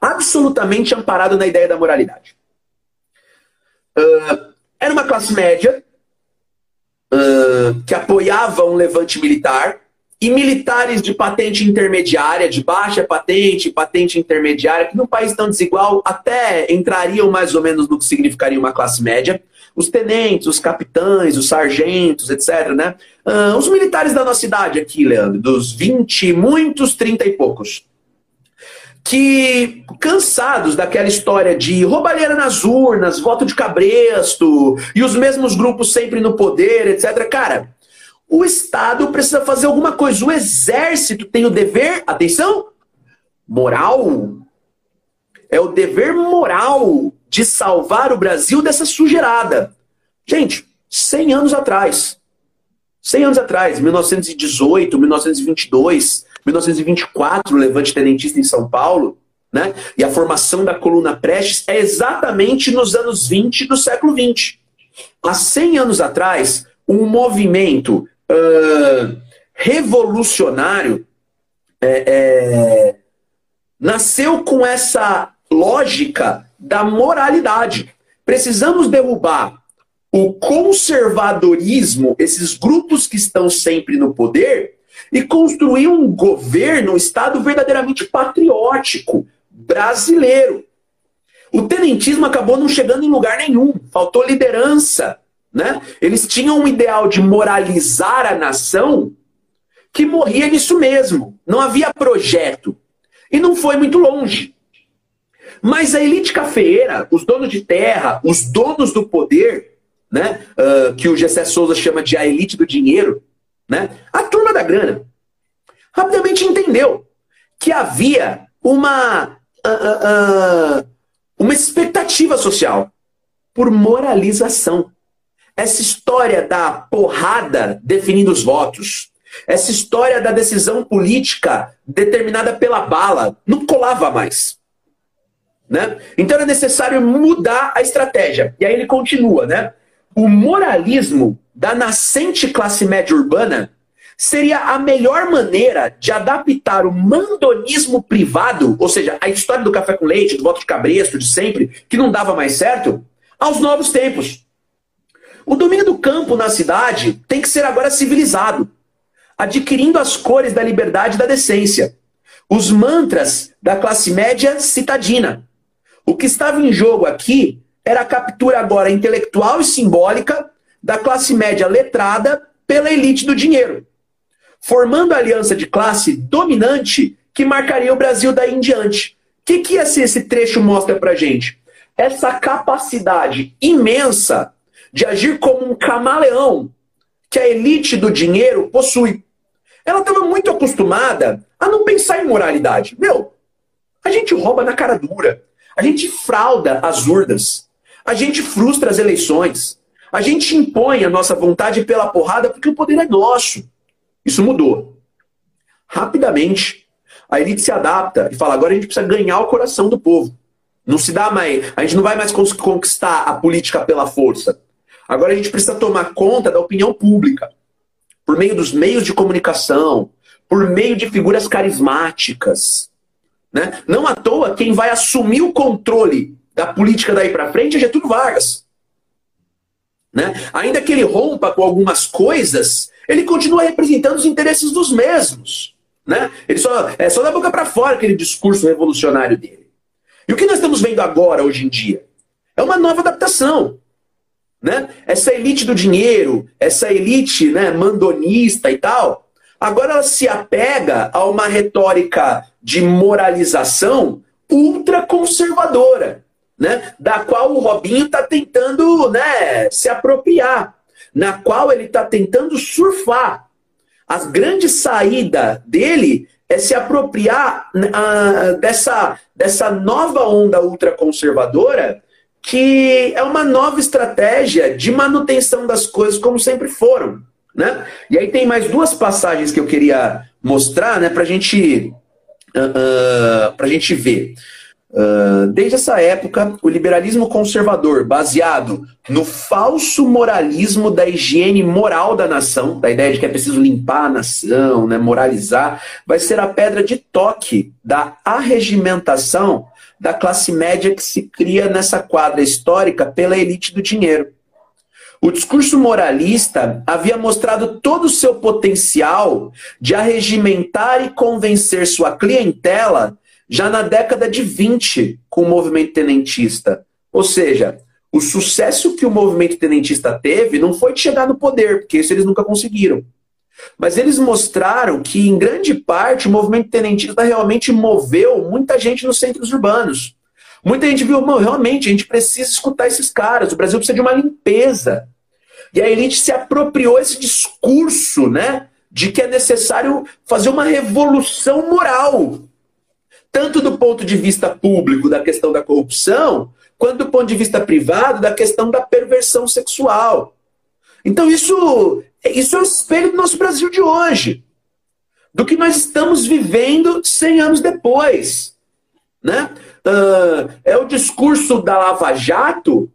absolutamente amparado na ideia da moralidade. Uh, era uma classe média que apoiava um levante militar e militares de patente intermediária, de baixa patente, patente intermediária, que num país tão desigual até entrariam mais ou menos no que significaria uma classe média. Os tenentes, os capitães, os sargentos, etc. Né? Uh, os militares da nossa idade aqui, Leandro, dos 20, muitos 30 e poucos. Que, cansados daquela história de roubalheira nas urnas, voto de cabresto, e os mesmos grupos sempre no poder, etc. Cara, o Estado precisa fazer alguma coisa. O Exército tem o dever, atenção, moral. É o dever moral de salvar o Brasil dessa sujeirada. Gente, 100 anos atrás. 100 anos atrás, 1918, 1922, 1924, o levante tenentista em São Paulo, né? E a formação da coluna Prestes é exatamente nos anos 20 do século 20. Há 100 anos atrás, um movimento uh, revolucionário é, é, nasceu com essa lógica da moralidade. Precisamos derrubar o conservadorismo, esses grupos que estão sempre no poder, e construir um governo, um Estado verdadeiramente patriótico, brasileiro. O tenentismo acabou não chegando em lugar nenhum, faltou liderança. Né? Eles tinham um ideal de moralizar a nação que morria nisso mesmo. Não havia projeto. E não foi muito longe. Mas a elite cafeeira, os donos de terra, os donos do poder, né? Uh, que o Gessé Souza chama de a elite do dinheiro, né? a turma da grana, rapidamente entendeu que havia uma, uh, uh, uma expectativa social por moralização. Essa história da porrada definindo os votos, essa história da decisão política determinada pela bala, não colava mais. Né? Então era necessário mudar a estratégia. E aí ele continua, né? O moralismo da nascente classe média urbana seria a melhor maneira de adaptar o mandonismo privado, ou seja, a história do café com leite, do voto de cabresto de sempre, que não dava mais certo, aos novos tempos. O domínio do campo na cidade tem que ser agora civilizado, adquirindo as cores da liberdade e da decência. Os mantras da classe média citadina. O que estava em jogo aqui era a captura agora intelectual e simbólica da classe média letrada pela elite do dinheiro, formando a aliança de classe dominante que marcaria o Brasil daí em diante. O que, que esse, esse trecho mostra pra gente? Essa capacidade imensa de agir como um camaleão que a elite do dinheiro possui. Ela estava muito acostumada a não pensar em moralidade. Meu, a gente rouba na cara dura. A gente frauda as urnas. A gente frustra as eleições. A gente impõe a nossa vontade pela porrada porque o poder é nosso. Isso mudou. Rapidamente, a elite se adapta e fala: agora a gente precisa ganhar o coração do povo. Não se dá mais. A gente não vai mais conquistar a política pela força. Agora a gente precisa tomar conta da opinião pública. Por meio dos meios de comunicação, por meio de figuras carismáticas. Né? Não à toa, quem vai assumir o controle da política daí para frente é Getúlio Vargas. Né? Ainda que ele rompa com algumas coisas, ele continua representando os interesses dos mesmos. Né? Ele só, é só da boca para fora aquele discurso revolucionário dele. E o que nós estamos vendo agora, hoje em dia? É uma nova adaptação. Né? Essa elite do dinheiro, essa elite né, mandonista e tal, agora ela se apega a uma retórica de moralização ultraconservadora né, da qual o Robinho está tentando né, se apropriar, na qual ele está tentando surfar. A grande saída dele é se apropriar uh, dessa, dessa nova onda ultraconservadora, que é uma nova estratégia de manutenção das coisas como sempre foram. Né? E aí tem mais duas passagens que eu queria mostrar né, para gente, uh, uh, a gente ver. Uh, desde essa época, o liberalismo conservador, baseado no falso moralismo da higiene moral da nação, da ideia de que é preciso limpar a nação, né, moralizar, vai ser a pedra de toque da arregimentação da classe média que se cria nessa quadra histórica pela elite do dinheiro. O discurso moralista havia mostrado todo o seu potencial de arregimentar e convencer sua clientela já na década de 20 com o movimento tenentista. Ou seja, o sucesso que o movimento tenentista teve não foi de chegar no poder, porque isso eles nunca conseguiram. Mas eles mostraram que, em grande parte, o movimento tenentista realmente moveu muita gente nos centros urbanos. Muita gente viu, realmente, a gente precisa escutar esses caras, o Brasil precisa de uma limpeza. E a elite se apropriou esse discurso, né? De que é necessário fazer uma revolução moral tanto do ponto de vista público da questão da corrupção, quanto do ponto de vista privado da questão da perversão sexual. Então isso, isso é o espelho do nosso Brasil de hoje, do que nós estamos vivendo 100 anos depois. Né? Uh, é o discurso da Lava Jato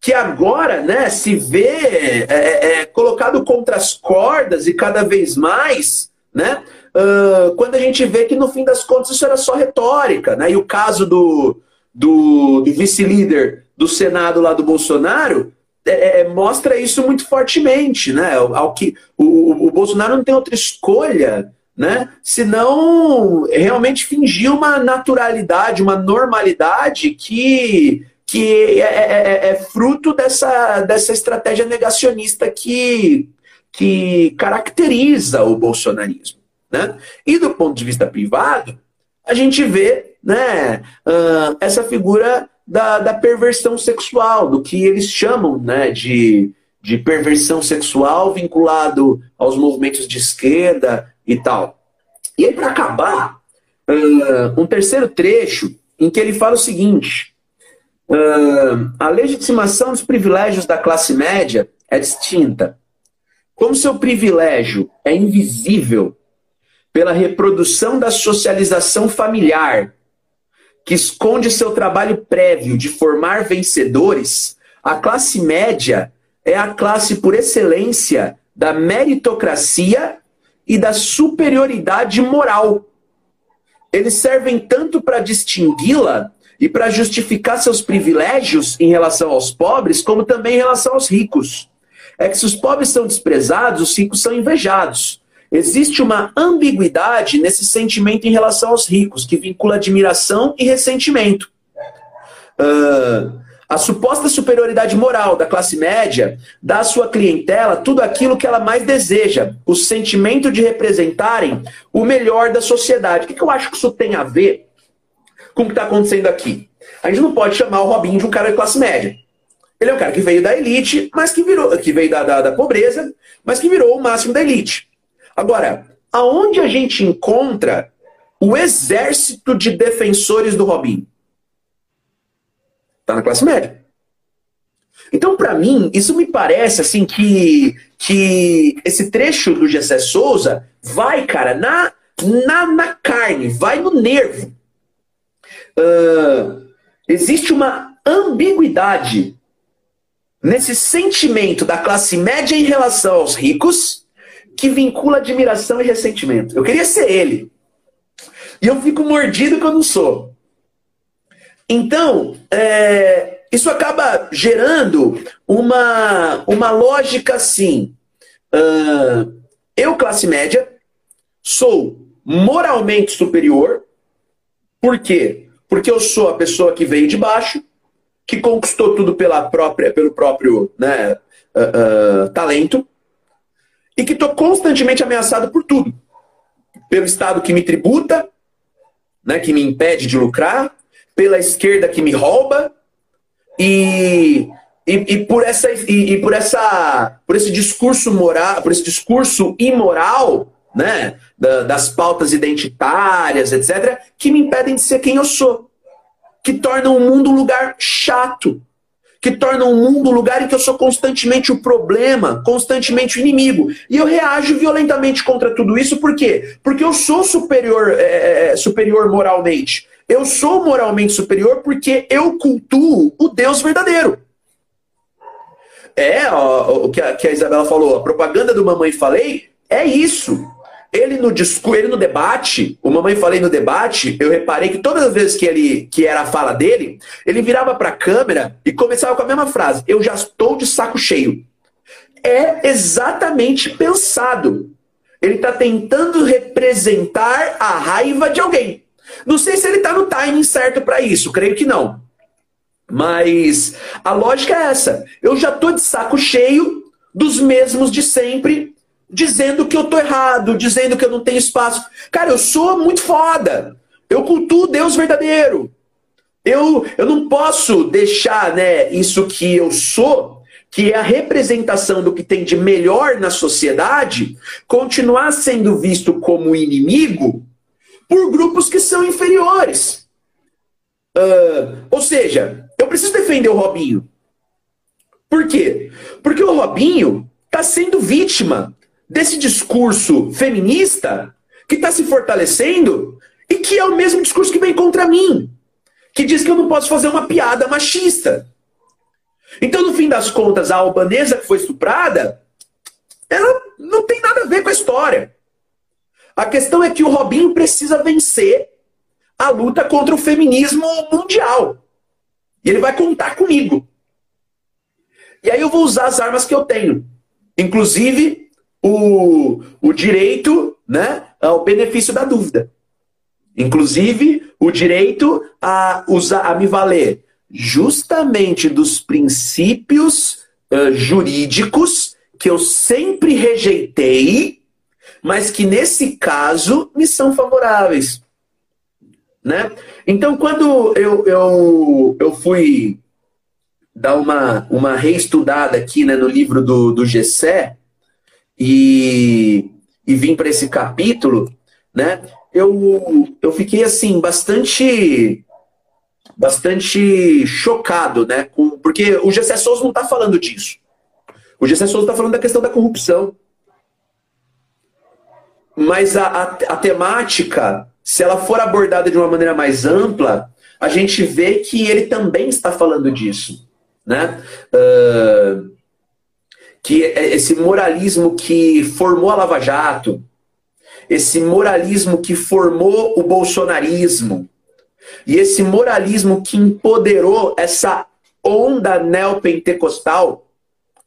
que agora né, se vê é, é, é colocado contra as cordas e cada vez mais né, uh, quando a gente vê que no fim das contas isso era só retórica, né? E o caso do, do, do vice-líder do Senado lá do Bolsonaro é, é mostra isso muito fortemente, né? Ao que o, o Bolsonaro não tem outra escolha, né? Senão realmente fingir uma naturalidade, uma normalidade que que é, é, é, é fruto dessa, dessa estratégia negacionista que, que caracteriza o bolsonarismo. Né? E do ponto de vista privado, a gente vê né, uh, essa figura da, da, perversão sexual, do que eles chamam né, de, de perversão sexual vinculado aos movimentos de esquerda e tal. E aí, para acabar, uh, um terceiro trecho em que ele fala o seguinte: uh, a legitimação dos privilégios da classe média é distinta. Como seu privilégio é invisível pela reprodução da socialização familiar, que esconde seu trabalho prévio de formar vencedores, a classe média é a classe por excelência da meritocracia e da superioridade moral. Eles servem tanto para distingui-la e para justificar seus privilégios em relação aos pobres, como também em relação aos ricos. É que se os pobres são desprezados, os ricos são invejados. Existe uma ambiguidade nesse sentimento em relação aos ricos, que vincula admiração e ressentimento. Uh, a suposta superioridade moral da classe média dá à sua clientela tudo aquilo que ela mais deseja, o sentimento de representarem o melhor da sociedade. O que eu acho que isso tem a ver com o que está acontecendo aqui? A gente não pode chamar o Robinho de um cara de classe média. Ele é um cara que veio da elite, mas que virou, que veio da, da, da pobreza, mas que virou o máximo da elite. Agora, aonde a gente encontra o exército de defensores do Robinho? Está na classe média. Então, para mim, isso me parece assim que, que esse trecho do Gessé Souza vai, cara, na, na, na carne, vai no nervo. Uh, existe uma ambiguidade nesse sentimento da classe média em relação aos ricos que vincula admiração e ressentimento. Eu queria ser ele. E eu fico mordido que eu não sou. Então, é, isso acaba gerando uma, uma lógica assim. Uh, eu, classe média, sou moralmente superior. Por quê? Porque eu sou a pessoa que veio de baixo, que conquistou tudo pela própria, pelo próprio né, uh, uh, talento e que estou constantemente ameaçado por tudo. Pelo Estado que me tributa, né, que me impede de lucrar, pela esquerda que me rouba e, e, e, por essa e, e, por essa por esse discurso moral, por esse discurso imoral, né, da, das pautas identitárias, etc, que me impedem de ser quem eu sou, que tornam o mundo um lugar chato, que tornam o mundo um lugar em que eu sou constantemente o problema, constantemente o inimigo. E eu reajo violentamente contra tudo isso, por quê? Porque eu sou superior, é, é, é superior moralmente. Eu sou moralmente superior porque eu cultuo o Deus verdadeiro. É ó, o que a, que a Isabela falou, a propaganda do Mamãe Falei é isso. Ele no ele no debate, o mamãe falei no debate, eu reparei que todas as vezes que ele que era a fala dele, ele virava para a câmera e começava com a mesma frase: "Eu já estou de saco cheio". É exatamente pensado. Ele está tentando representar a raiva de alguém. Não sei se ele está no timing certo para isso, creio que não. Mas a lógica é essa. Eu já estou de saco cheio dos mesmos de sempre dizendo que eu tô errado, dizendo que eu não tenho espaço. Cara, eu sou muito foda. Eu cultuo Deus verdadeiro. Eu, eu não posso deixar né, isso que eu sou, que é a representação do que tem de melhor na sociedade, continuar sendo visto como inimigo por grupos que são inferiores. Uh, ou seja, eu preciso defender o Robinho. Por quê? Porque o Robinho está sendo vítima desse discurso feminista que está se fortalecendo e que é o mesmo discurso que vem contra mim, que diz que eu não posso fazer uma piada machista. Então, no fim das contas, a albanesa que foi estuprada, ela não tem nada a ver com a história. A questão é que o Robinho precisa vencer a luta contra o feminismo mundial. E ele vai contar comigo. E aí eu vou usar as armas que eu tenho. Inclusive, o, o direito né, ao benefício da dúvida. Inclusive, o direito a, usar, a me valer justamente dos princípios uh, jurídicos que eu sempre rejeitei, mas que nesse caso me são favoráveis. Né? Então, quando eu, eu, eu fui dar uma, uma reestudada aqui né, no livro do, do Gessé, e, e vim para esse capítulo, né? Eu, eu fiquei assim bastante bastante chocado, né? Com, porque o Gessé Souza não está falando disso. O Gessé Souza está falando da questão da corrupção. Mas a, a, a, temática, se ela for abordada de uma maneira mais ampla, a gente vê que ele também está falando disso. Né? Uh, que é esse moralismo que formou a Lava Jato, esse moralismo que formou o bolsonarismo, e esse moralismo que empoderou essa onda neopentecostal,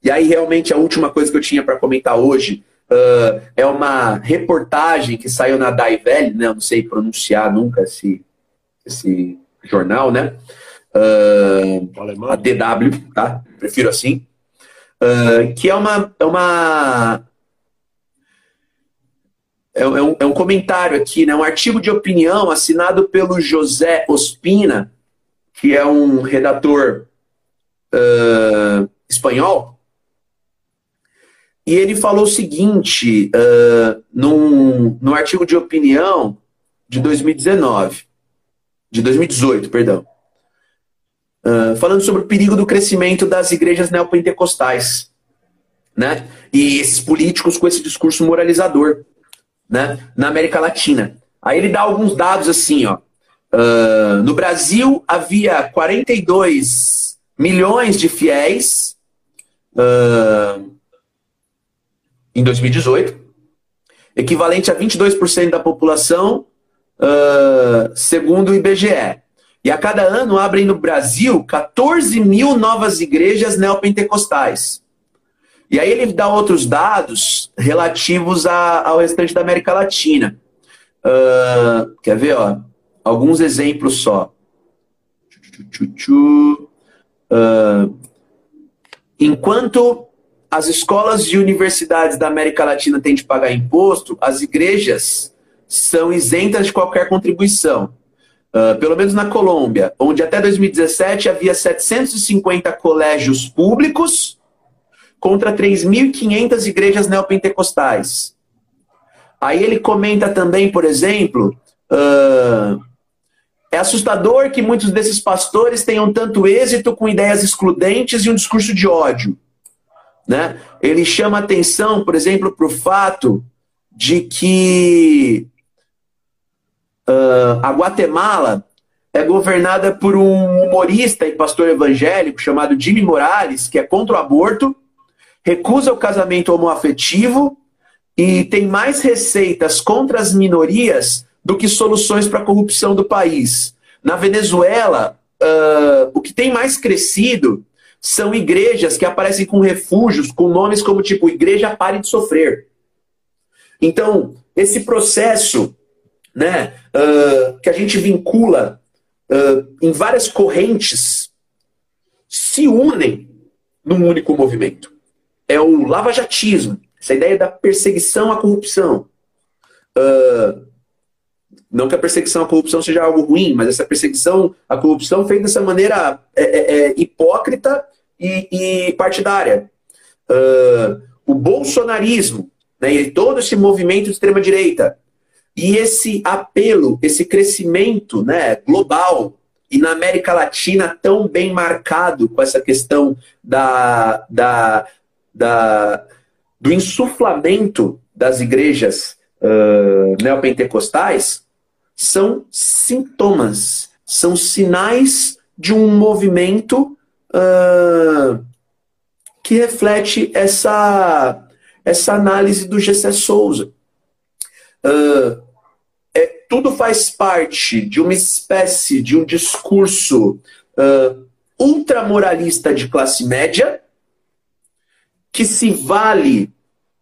e aí realmente a última coisa que eu tinha para comentar hoje uh, é uma reportagem que saiu na Daivel, né? Eu não sei pronunciar nunca esse, esse jornal, né? Uh, a DW, tá? Prefiro assim. Uh, que é uma, é uma é, é, um, é um comentário aqui, né? um artigo de opinião assinado pelo José Ospina, que é um redator uh, espanhol. E ele falou o seguinte, uh, num, num artigo de opinião de 2019, de 2018, perdão, uh, falando sobre o perigo do crescimento das igrejas neopentecostais, né? E esses políticos com esse discurso moralizador né, na América Latina. Aí ele dá alguns dados assim, ó. Uh, no Brasil havia 42 milhões de fiéis uh, em 2018, equivalente a 22% da população, uh, segundo o IBGE. E a cada ano abrem no Brasil 14 mil novas igrejas neopentecostais. E aí ele dá outros dados relativos a, ao restante da América Latina. Uh, quer ver, ó? Alguns exemplos só. Uh, enquanto as escolas e universidades da América Latina têm de pagar imposto, as igrejas são isentas de qualquer contribuição. Uh, pelo menos na Colômbia, onde até 2017 havia 750 colégios públicos contra 3.500 igrejas neopentecostais. Aí ele comenta também, por exemplo, uh, é assustador que muitos desses pastores tenham tanto êxito com ideias excludentes e um discurso de ódio. Né? Ele chama atenção, por exemplo, para o fato de que uh, a Guatemala é governada por um humorista e pastor evangélico chamado Jimmy Morales, que é contra o aborto recusa o casamento homoafetivo e tem mais receitas contra as minorias do que soluções para a corrupção do país. Na Venezuela, uh, o que tem mais crescido são igrejas que aparecem com refúgios, com nomes como tipo Igreja Pare de Sofrer. Então, esse processo né, uh, que a gente vincula uh, em várias correntes se unem num único movimento é o lavajatismo, essa ideia da perseguição à corrupção. Uh, não que a perseguição à corrupção seja algo ruim, mas essa perseguição à corrupção feita dessa maneira é, é, é hipócrita e, e partidária. Uh, o bolsonarismo, né, e todo esse movimento de extrema-direita, e esse apelo, esse crescimento né, global, e na América Latina tão bem marcado com essa questão da, da da, do insuflamento das igrejas uh, neopentecostais são sintomas, são sinais de um movimento uh, que reflete essa, essa análise do Gessé Souza. Uh, tudo faz parte de uma espécie de um discurso uh, ultramoralista de classe média, que se vale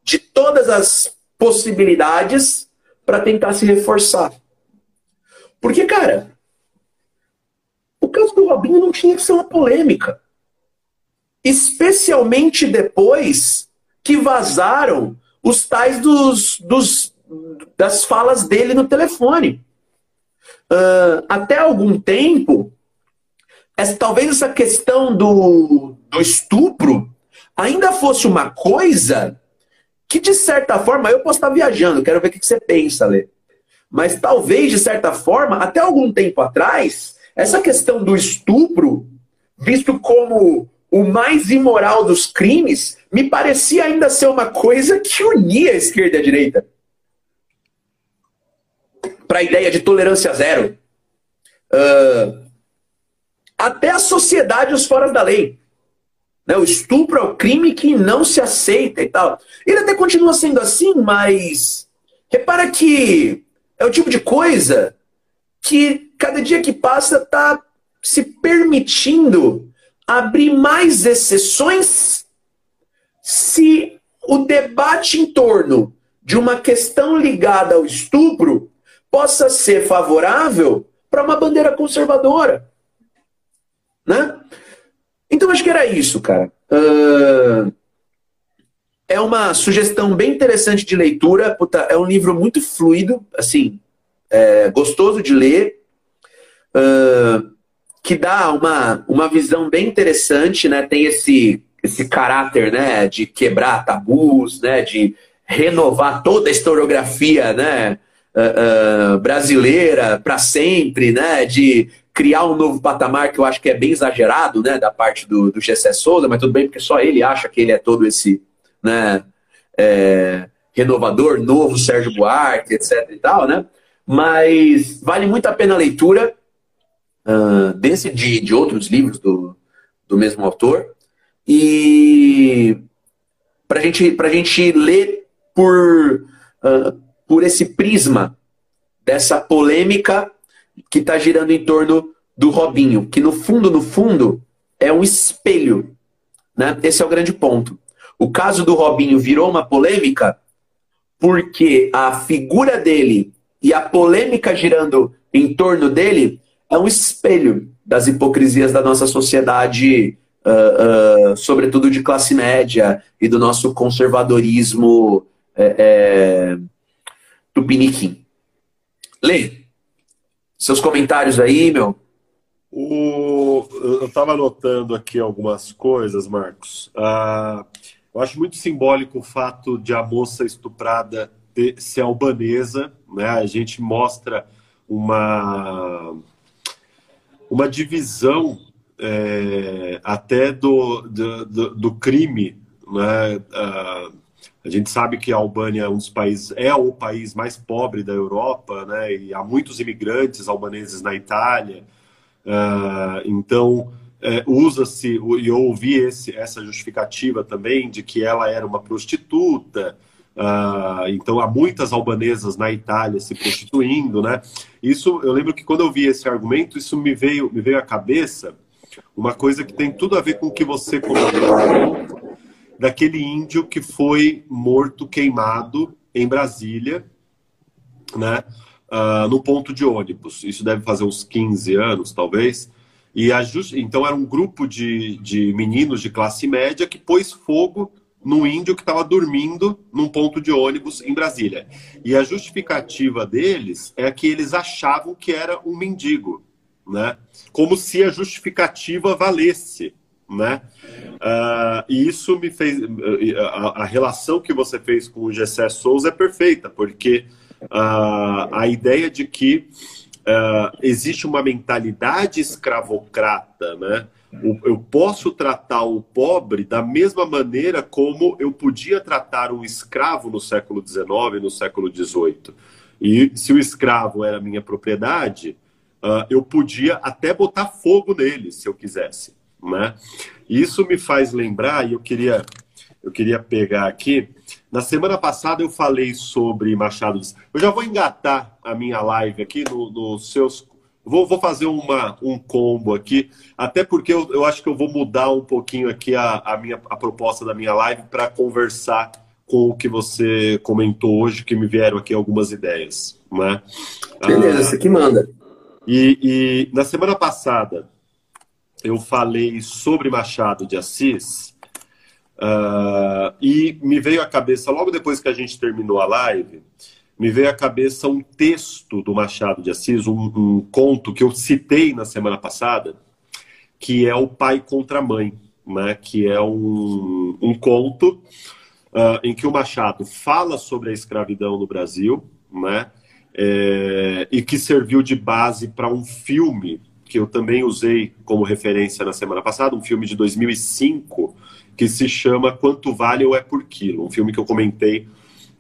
de todas as possibilidades para tentar se reforçar. Porque, cara, o caso do Robinho não tinha que ser uma polêmica. Especialmente depois que vazaram os tais dos, dos das falas dele no telefone. Uh, até algum tempo, essa, talvez essa questão do, do estupro ainda fosse uma coisa que, de certa forma, eu posso estar viajando, quero ver o que você pensa, Lê. Mas talvez, de certa forma, até algum tempo atrás, essa questão do estupro, visto como o mais imoral dos crimes, me parecia ainda ser uma coisa que unia a esquerda e a direita. Para a ideia de tolerância zero. Uh, até a sociedade os fora da lei. Né? O estupro é o crime que não se aceita e tal. Ele até continua sendo assim, mas repara que é o tipo de coisa que cada dia que passa está se permitindo abrir mais exceções se o debate em torno de uma questão ligada ao estupro possa ser favorável para uma bandeira conservadora. Né? Então acho que era isso, cara. Uh, é uma sugestão bem interessante de leitura. Puta, é um livro muito fluido, assim, é, gostoso de ler, uh, que dá uma, uma visão bem interessante, né? Tem esse, esse caráter, né, de quebrar tabus, né, de renovar toda a historiografia, né, uh, brasileira para sempre, né, de criar um novo patamar que eu acho que é bem exagerado, né, da parte do, do Gessé Souza, mas tudo bem, porque só ele acha que ele é todo esse, né, é, renovador, novo Sérgio Buarque, etc e tal, né, mas vale muito a pena a leitura uh, desse de, de outros livros do, do mesmo autor. E para gente, a gente ler por, uh, por esse prisma dessa polêmica que está girando em torno do Robinho, que no fundo, no fundo, é um espelho. Né? Esse é o grande ponto. O caso do Robinho virou uma polêmica porque a figura dele e a polêmica girando em torno dele é um espelho das hipocrisias da nossa sociedade, uh, uh, sobretudo de classe média e do nosso conservadorismo é, é, tupiniquim. Lê, seus comentários aí, meu. O... Eu estava anotando aqui algumas coisas, Marcos. Uh, eu acho muito simbólico o fato de a moça estuprada ser albanesa. Né? A gente mostra uma, uma divisão é, até do, do, do, do crime. Né? Uh, a gente sabe que a Albânia é um dos países, é o país mais pobre da Europa, né? E há muitos imigrantes albaneses na Itália. Uh, então, é, usa-se, e eu ouvi esse, essa justificativa também, de que ela era uma prostituta. Uh, então, há muitas albanesas na Itália se prostituindo, né? Isso, eu lembro que quando eu vi esse argumento, isso me veio, me veio à cabeça uma coisa que tem tudo a ver com o que você comentou daquele índio que foi morto, queimado em Brasília, né? Uh, no ponto de ônibus. Isso deve fazer uns 15 anos, talvez. E a. Então era um grupo de, de meninos de classe média que pôs fogo no índio que estava dormindo num ponto de ônibus em Brasília. E a justificativa deles é que eles achavam que era um mendigo, né? Como se a justificativa valesse né? Uh, e isso me fez. A, a, relação que você fez com o Gessé Souza é perfeita, porque uh, a ideia de que uh, existe uma mentalidade escravocrata, né? Eu posso tratar o pobre da mesma maneira como eu podia tratar um escravo no século XIX, no século XVIII. E se o escravo era minha propriedade, eu podia até botar fogo nele, se eu quisesse. Né? Isso me faz lembrar, e eu queria, eu queria pegar aqui. Na semana passada eu falei sobre Machado de Eu já vou engatar a minha live aqui nos no seus. Vou, vou fazer uma, um combo aqui, até porque eu, eu acho que eu vou mudar um pouquinho aqui a, a, minha, a proposta da minha live para conversar com o que você comentou hoje, que me vieram aqui algumas ideias. Né? Beleza, ah, você que manda. E, e na semana passada eu falei sobre Machado de Assis uh, e me veio à cabeça, logo depois que a gente terminou a live, me veio à cabeça um texto do Machado de Assis, um, um conto que eu citei na semana passada, que é o Pai contra a Mãe, né? que é um, um conto uh, em que o Machado fala sobre a escravidão no Brasil, né? é, e que serviu de base para um filme que eu também usei como referência na semana passada, um filme de 2005 que se chama Quanto Vale ou É por Quilo, um filme que eu comentei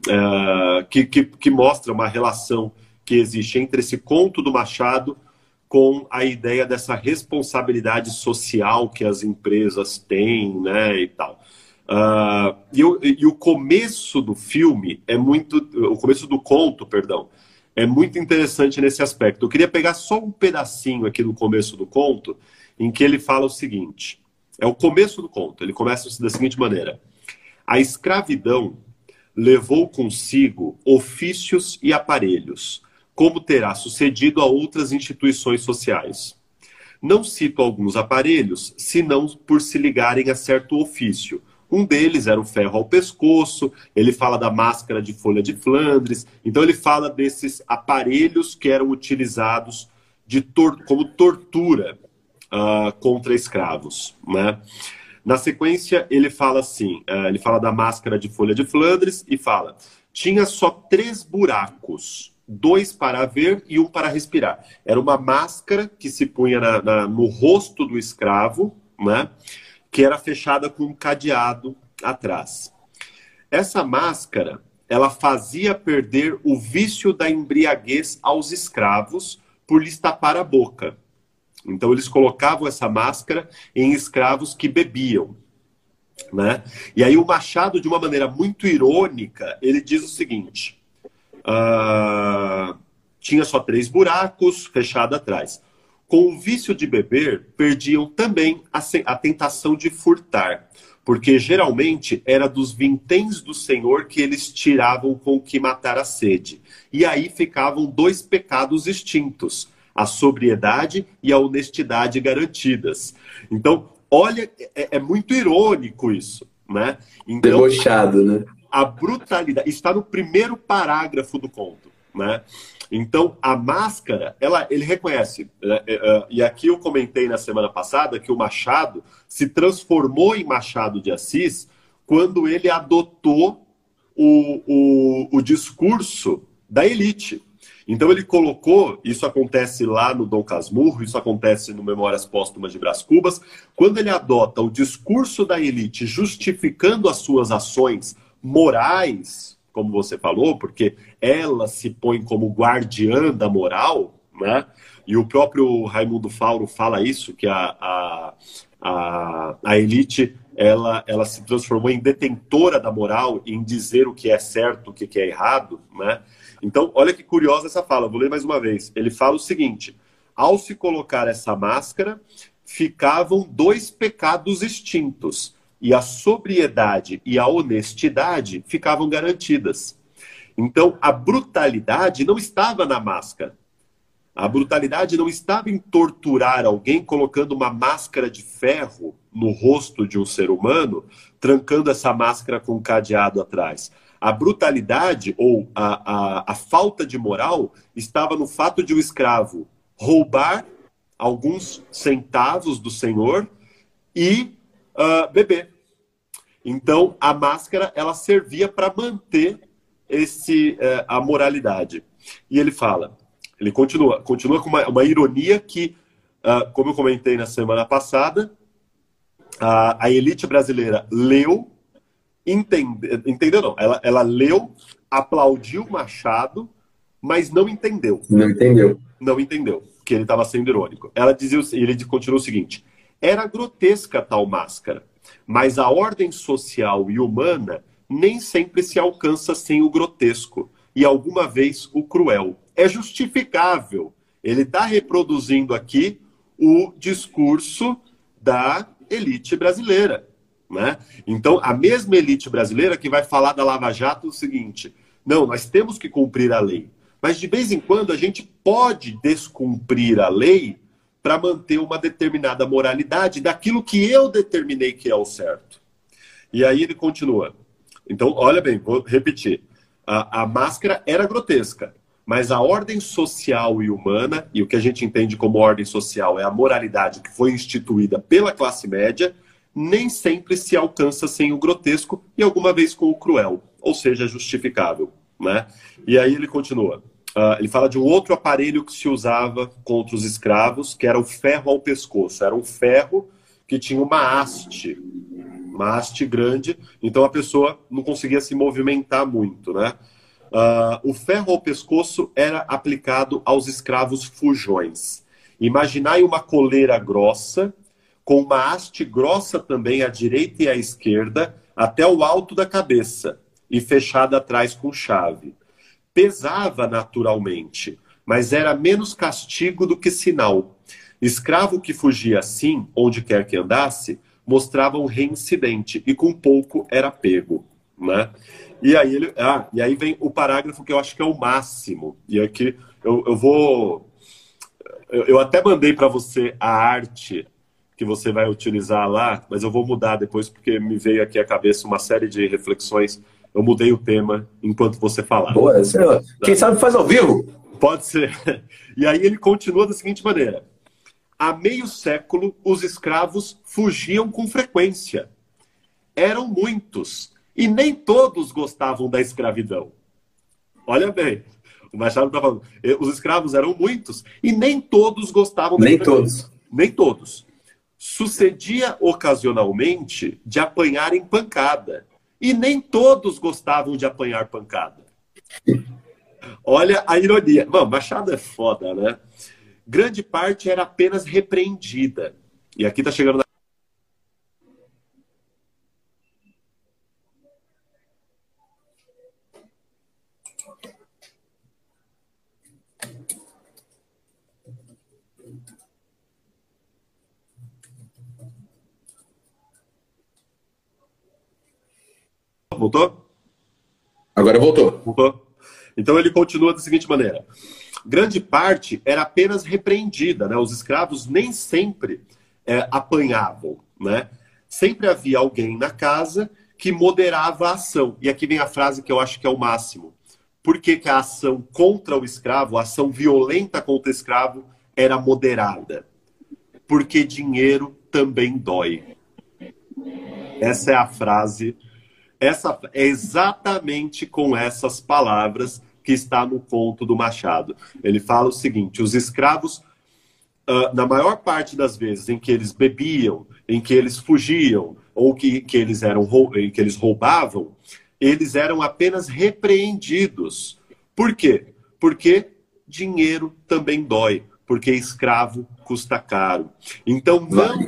uh, que, que, que mostra uma relação que existe entre esse conto do Machado com a ideia dessa responsabilidade social que as empresas têm, né, e tal. Uh, e, o, e, o começo do filme é muito, o começo do conto, perdão, é muito interessante nesse aspecto. Eu queria pegar só um pedacinho aqui do começo do conto, em que ele fala o seguinte: é o começo do conto. Ele começa da seguinte maneira: A escravidão levou consigo ofícios e aparelhos, como terá sucedido a outras instituições sociais. Não cito alguns aparelhos, senão por se ligarem a certo ofício um deles era o ferro ao pescoço, ele fala da máscara de folha de Flandres, então ele fala desses aparelhos que eram utilizados de tor como tortura uh, contra escravos. Né? Na sequência, ele fala assim: uh, ele fala da máscara de folha de Flandres e fala: tinha só três buracos, dois para ver e um para respirar. Era uma máscara que se punha na, na, no rosto do escravo, né? Que era fechada com um cadeado atrás. Essa máscara, ela fazia perder o vício da embriaguez aos escravos por lhes tapar a boca. Então eles colocavam essa máscara em escravos que bebiam, né? E aí o Machado, de uma maneira muito irônica, ele diz o seguinte: uh, tinha só três buracos, fechado atrás com o vício de beber, perdiam também a, a tentação de furtar, porque geralmente era dos vinténs do Senhor que eles tiravam com que matar a sede. E aí ficavam dois pecados extintos, a sobriedade e a honestidade garantidas. Então, olha, é, é muito irônico isso, né? Então, Debochado, né? A brutalidade está no primeiro parágrafo do conto, né? Então, a máscara, ela, ele reconhece. Né, é, é, e aqui eu comentei na semana passada que o Machado se transformou em Machado de Assis quando ele adotou o, o, o discurso da elite. Então ele colocou, isso acontece lá no Dom Casmurro, isso acontece no Memórias Póstumas de Brás Cubas, quando ele adota o discurso da elite justificando as suas ações morais, como você falou, porque ela se põe como guardiã da moral, né? E o próprio Raimundo Fauro fala isso, que a, a, a, a elite ela, ela se transformou em detentora da moral, em dizer o que é certo, o que é errado, né? Então, olha que curiosa essa fala, vou ler mais uma vez. Ele fala o seguinte: ao se colocar essa máscara, ficavam dois pecados extintos e a sobriedade e a honestidade ficavam garantidas. Então, a brutalidade não estava na máscara. A brutalidade não estava em torturar alguém colocando uma máscara de ferro no rosto de um ser humano, trancando essa máscara com um cadeado atrás. A brutalidade ou a, a, a falta de moral estava no fato de o um escravo roubar alguns centavos do senhor e uh, beber. Então, a máscara ela servia para manter esse uh, a moralidade. E ele fala, ele continua, continua com uma, uma ironia que, uh, como eu comentei na semana passada, a, a elite brasileira leu, entende, entendeu não? Ela, ela leu, aplaudiu Machado, mas não entendeu. Não entendeu. Não entendeu que ele estava sendo irônico. Ela dizia, ele continua o seguinte: era grotesca tal máscara mas a ordem social e humana nem sempre se alcança sem o grotesco e alguma vez o cruel. É justificável. Ele está reproduzindo aqui o discurso da elite brasileira. Né? Então, a mesma elite brasileira que vai falar da Lava Jato é o seguinte: não, nós temos que cumprir a lei. Mas de vez em quando a gente pode descumprir a lei para manter uma determinada moralidade daquilo que eu determinei que é o certo. E aí ele continua. Então, olha bem, vou repetir. A, a máscara era grotesca, mas a ordem social e humana, e o que a gente entende como ordem social é a moralidade que foi instituída pela classe média, nem sempre se alcança sem o grotesco e alguma vez com o cruel, ou seja, justificável. Né? E aí ele continua. Uh, ele fala de um outro aparelho que se usava contra os escravos, que era o ferro ao pescoço. Era um ferro que tinha uma haste, uma haste grande, então a pessoa não conseguia se movimentar muito, né? Uh, o ferro ao pescoço era aplicado aos escravos fujões. Imaginai uma coleira grossa, com uma haste grossa também à direita e à esquerda, até o alto da cabeça, e fechada atrás com chave pesava naturalmente, mas era menos castigo do que sinal. Escravo que fugia assim, onde quer que andasse, mostrava um reincidente e com pouco era pego, né? E aí ele, ah, e aí vem o parágrafo que eu acho que é o máximo. E aqui eu, eu vou, eu, eu até mandei para você a arte que você vai utilizar lá, mas eu vou mudar depois porque me veio aqui à cabeça uma série de reflexões eu mudei o tema enquanto você falava. Boa, quem sabe faz ao vivo. Pode ser. E aí ele continua da seguinte maneira: há meio século os escravos fugiam com frequência. Eram muitos e nem todos gostavam da escravidão. Olha bem, o Machado está falando, os escravos eram muitos e nem todos gostavam da nem escravidão. Nem todos. Nem todos. Sucedia ocasionalmente de apanharem pancada e nem todos gostavam de apanhar pancada. Olha a ironia. Mano, Machado é foda, né? Grande parte era apenas repreendida. E aqui tá chegando na Voltou? Agora voltou. Voltou. Então ele continua da seguinte maneira: grande parte era apenas repreendida, né? Os escravos nem sempre é, apanhavam, né? Sempre havia alguém na casa que moderava a ação. E aqui vem a frase que eu acho que é o máximo. Por que, que a ação contra o escravo, a ação violenta contra o escravo, era moderada? Porque dinheiro também dói. Essa é a frase essa é exatamente com essas palavras que está no conto do Machado. Ele fala o seguinte: os escravos, uh, na maior parte das vezes em que eles bebiam, em que eles fugiam ou que, que eles eram em que eles roubavam, eles eram apenas repreendidos. Por quê? Porque dinheiro também dói, porque escravo custa caro. Então não,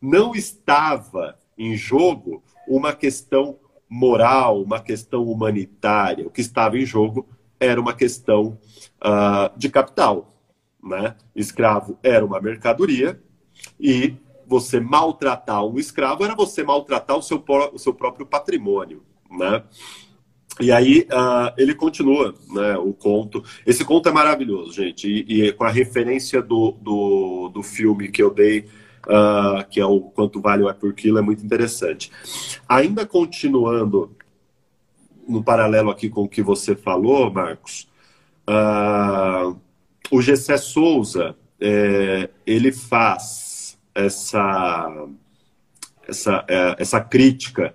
não estava em jogo uma questão moral, uma questão humanitária. O que estava em jogo era uma questão uh, de capital. Né? Escravo era uma mercadoria e você maltratar um escravo era você maltratar o seu, o seu próprio patrimônio. Né? E aí uh, ele continua né, o conto. Esse conto é maravilhoso, gente. E, e com a referência do, do, do filme que eu dei uh, que é o quanto vale o por quilo, é muito interessante. Ainda continuando no paralelo aqui com o que você falou, Marcos, uh, o Gessé Souza, é, ele faz essa, essa, é, essa crítica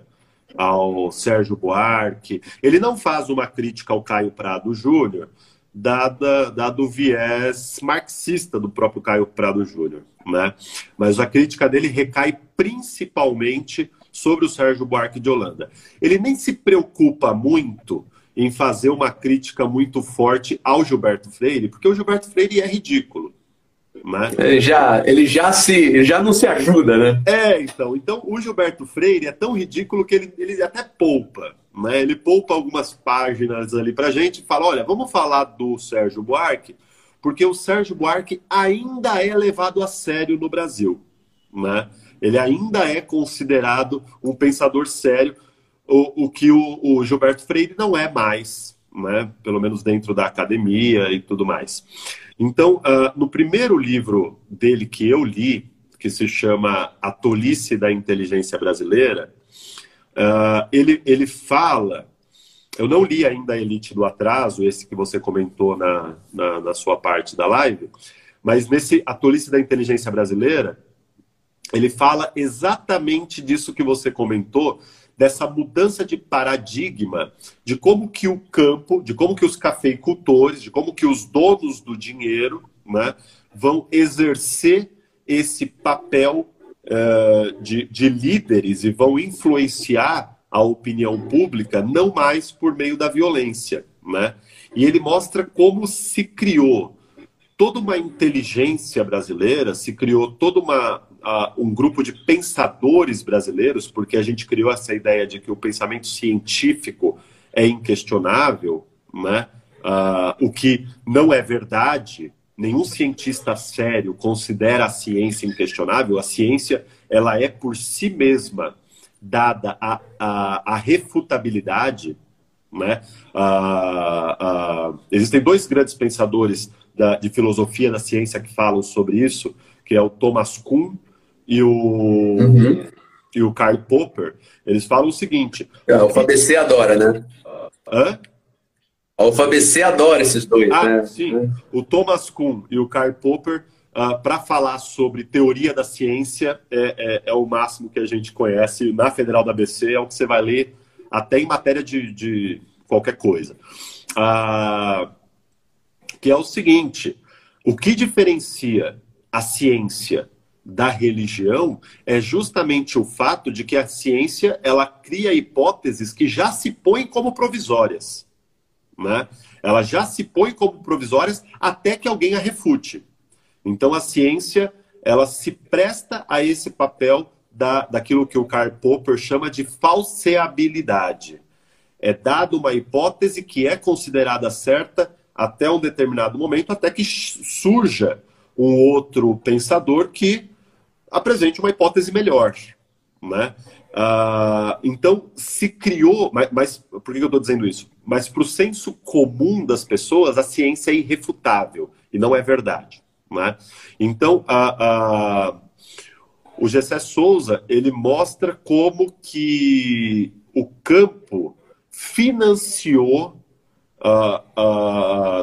ao Sérgio Buarque. Ele não faz uma crítica ao Caio Prado Júnior, dada, dado o viés marxista do próprio Caio Prado Júnior. Né? Mas a crítica dele recai principalmente sobre o Sérgio Buarque de Holanda. Ele nem se preocupa muito em fazer uma crítica muito forte ao Gilberto Freire, porque o Gilberto Freire é ridículo. Né? Ele já, ele já se já não se ajuda, né? É, então. Então o Gilberto Freire é tão ridículo que ele, ele até poupa. Né? Ele poupa algumas páginas ali pra gente e fala: olha, vamos falar do Sérgio Buarque, porque o Sérgio Buarque ainda é levado a sério no Brasil. Né? Ele ainda é considerado um pensador sério, o, o que o, o Gilberto Freire não é mais, né? pelo menos dentro da academia e tudo mais. Então, uh, no primeiro livro dele que eu li, que se chama A Tolice da Inteligência Brasileira, uh, ele, ele fala eu não li ainda a Elite do Atraso, esse que você comentou na, na, na sua parte da live, mas nesse A Tolice da Inteligência Brasileira, ele fala exatamente disso que você comentou, dessa mudança de paradigma de como que o campo, de como que os cafeicultores, de como que os donos do dinheiro né, vão exercer esse papel uh, de, de líderes e vão influenciar a opinião pública não mais por meio da violência. Né? E ele mostra como se criou toda uma inteligência brasileira, se criou toda uma uh, um grupo de pensadores brasileiros, porque a gente criou essa ideia de que o pensamento científico é inquestionável, né? Uh, o que não é verdade. Nenhum cientista sério considera a ciência inquestionável. A ciência ela é por si mesma dada a, a, a refutabilidade. Né? Existem dois grandes pensadores da, de filosofia da ciência que falam sobre isso, que é o Thomas Kuhn e o, uhum. e o Karl Popper, eles falam o seguinte... É, o FABC adora, né? Hã? A UFABC adora esses dois, ah, né? Sim, o Thomas Kuhn e o Karl Popper, uh, ah, para falar sobre teoria da ciência, é, é, é, o máximo que a gente conhece na Federal da ABC, é o que você vai ler até em matéria de, de qualquer coisa. Uh, que é o seguinte, o que diferencia a ciência da religião é justamente o fato de que a ciência ela cria hipóteses que já se põem como provisórias, né? Ela já se põe como provisórias até que alguém a refute. Então a ciência ela se presta a esse papel da, daquilo que o Karl Popper chama de falseabilidade. É dada uma hipótese que é considerada certa até um determinado momento, até que surja um outro pensador que apresente uma hipótese melhor. Né? Uh, então, se criou, mas, mas por que eu estou dizendo isso? Mas para o senso comum das pessoas, a ciência é irrefutável e não é verdade. Né? Então, uh, uh, o Gessé Souza ele mostra como que o campo financiou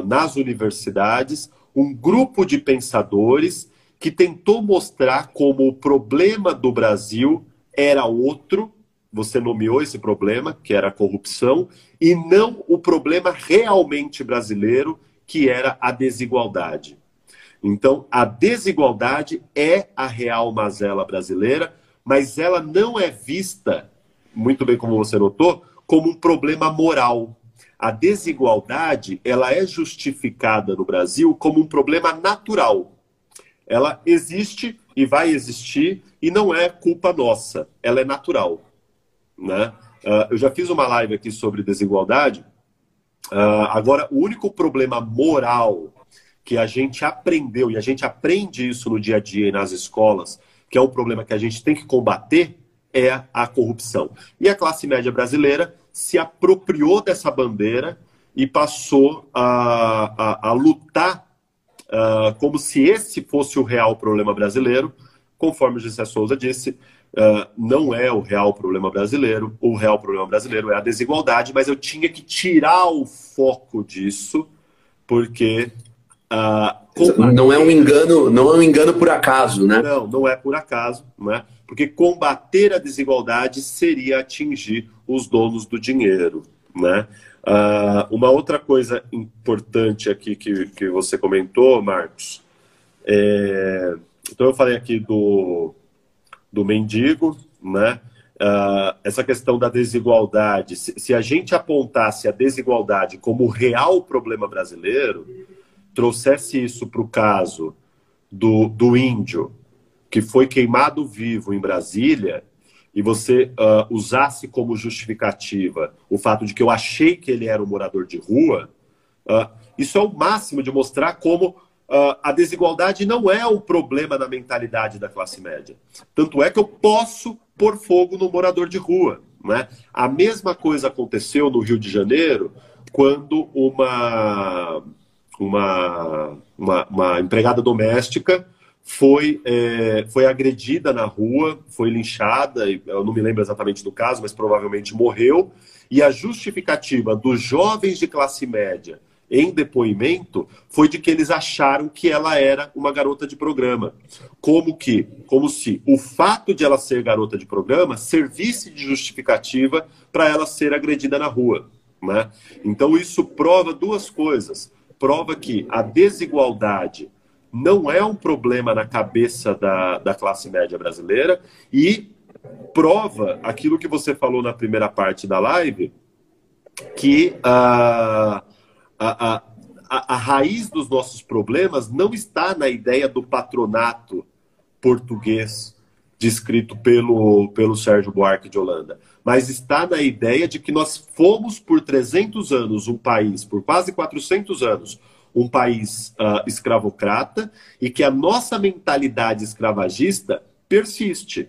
nas universidades um grupo de pensadores que tentou mostrar como o problema do Brasil era outro, você nomeou esse problema, que era a corrupção, e não o problema realmente brasileiro, que era a desigualdade. Então, a desigualdade é a real mazela brasileira, mas ela não é vista, muito bem como você notou, como um problema moral. A desigualdade, ela é justificada no Brasil como um problema natural ela existe e vai existir e não é culpa nossa, ela é natural. Né? Uh, eu já fiz uma live aqui sobre desigualdade. Uh, agora, o único problema moral que a gente aprendeu, e a gente aprende isso no dia a dia e nas escolas, que é um problema que a gente tem que combater, é a corrupção. E a classe média brasileira se apropriou dessa bandeira e passou a, a, a lutar uh, como se esse fosse o real problema brasileiro. Conforme o Gessé Souza disse, uh, não é o real problema brasileiro. O real problema brasileiro é a desigualdade, mas eu tinha que tirar o foco disso, porque Uh, não é um engano, não é um engano por acaso, né? Não, não é por acaso, né? Porque combater a desigualdade seria atingir os donos do dinheiro, né? Uh, uma outra coisa importante aqui que, que você comentou, Marcos, é... então eu falei aqui do, do mendigo, né? Uh, essa questão da desigualdade, se, se, a gente apontasse a desigualdade como o real problema brasileiro, trouxesse isso para o caso do, do índio que foi queimado vivo em Brasília, e você uh, usasse como justificativa o fato de que eu achei que ele era um morador de rua, uh, isso é o máximo de mostrar como uh, a desigualdade não é um problema na mentalidade da classe média. Tanto é que eu posso pôr fogo no morador de rua. Né? A mesma coisa aconteceu no Rio de Janeiro quando uma, uma, uma, uma empregada doméstica foi, é, foi agredida na rua, foi linchada, eu não me lembro exatamente do caso, mas provavelmente morreu. E a justificativa dos jovens de classe média em depoimento foi de que eles acharam que ela era uma garota de programa. Como que, como se o fato de ela ser garota de programa servisse de justificativa para ela ser agredida na rua. Né? Então isso prova duas coisas. Prova que a desigualdade não é um problema na cabeça da, da classe média brasileira e prova aquilo que você falou na primeira parte da live, que uh, a, a, a, raiz dos nossos problemas não está na ideia do patronato português descrito pelo, pelo Sérgio Buarque de Holanda, mas está na ideia de que nós fomos por 300 anos um país, por quase 400 anos, um país uh, escravocrata e que a nossa mentalidade escravagista persiste,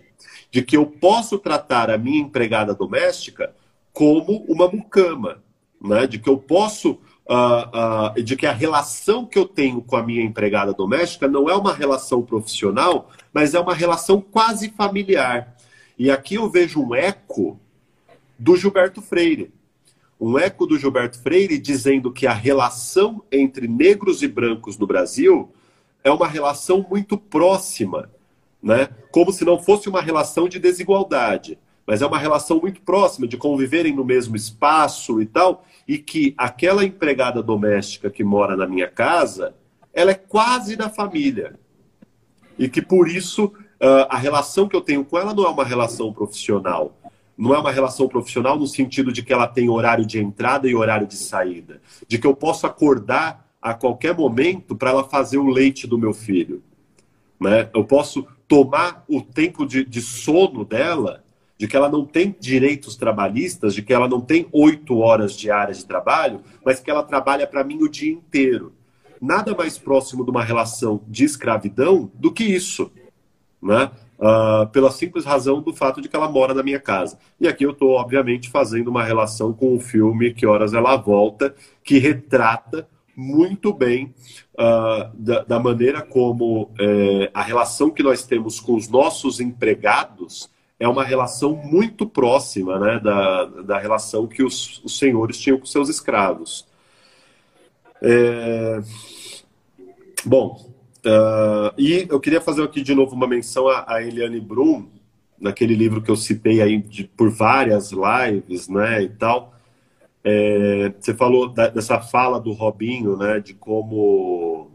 de que eu posso tratar a minha empregada doméstica como uma mucama, né? de que eu posso uh, uh, de que a relação que eu tenho com a minha empregada doméstica não é uma relação profissional, mas é uma relação quase familiar. E aqui eu vejo um eco do Gilberto Freire. Um eco do Gilberto Freire dizendo que a relação entre negros e brancos no Brasil é uma relação muito próxima, né? como se não fosse uma relação de desigualdade mas é uma relação muito próxima de conviverem no mesmo espaço e tal, e que aquela empregada doméstica que mora na minha casa, ela é quase da família. E que por isso uh, a relação que eu tenho com ela não é uma relação profissional. Não é uma relação profissional no sentido de que ela tem horário de entrada e horário de saída. De que eu posso acordar a qualquer momento para ela fazer o leite do meu filho. Né? Eu posso tomar o tempo de, de sono dela de que ela não tem direitos trabalhistas, de que ela não tem oito horas diárias de trabalho, mas que ela trabalha para mim o dia inteiro. Nada mais próximo de uma relação de escravidão do que isso, né? Uh, pela simples razão do fato de que ela mora na minha casa. E aqui eu estou, obviamente, fazendo uma relação com o filme Que Horas Ela Volta, que retrata muito bem uh, da, da, maneira como é, a relação que nós temos com os nossos empregados é uma relação muito próxima né, da, da relação que os, os senhores tinham com seus escravos. É... Bom, uh, e eu queria fazer aqui de novo uma menção a, a Eliane Brum, naquele livro que eu citei aí de, por várias lives, né, e tal. É, você falou da, dessa fala do Robinho, né, de como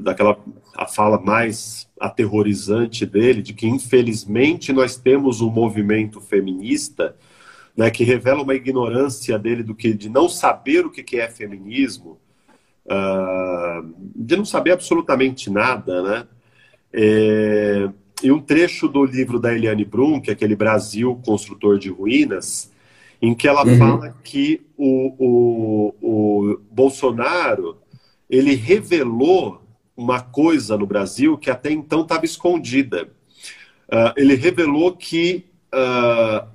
daquela a fala mais aterrorizante dele, de que infelizmente nós temos um movimento feminista né, que revela uma ignorância dele do que de não saber o que é feminismo, uh, de não saber absolutamente nada, né? É, e um trecho do livro da Eliane Brum, que é aquele Brasil Construtor de Ruínas, em que ela uhum. fala que o, o, o Bolsonaro ele revelou uma coisa no Brasil que até então estava escondida. Uh, ele revelou que uh,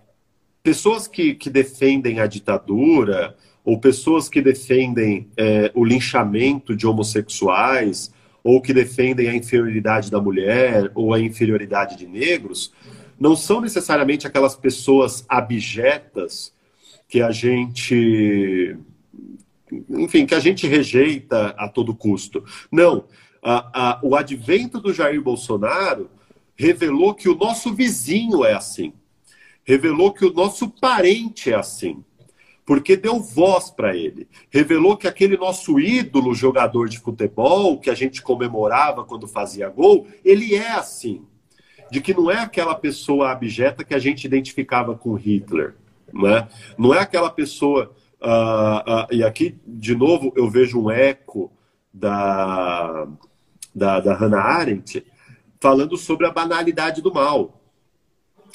pessoas que, que defendem a ditadura ou pessoas que defendem eh, o linchamento de homossexuais ou que defendem a inferioridade da mulher ou a inferioridade de negros não são necessariamente aquelas pessoas abjetas que a gente enfim, que a gente rejeita a todo custo. Não. A, a, o advento do Jair Bolsonaro revelou que o nosso vizinho é assim. Revelou que o nosso parente é assim. Porque deu voz para ele. Revelou que aquele nosso ídolo jogador de futebol, que a gente comemorava quando fazia gol, ele é assim. De que não é aquela pessoa abjeta que a gente identificava com Hitler. Não é, não é aquela pessoa Uh, uh, e aqui, de novo, eu vejo um eco da, da, da Hannah Arendt falando sobre a banalidade do mal.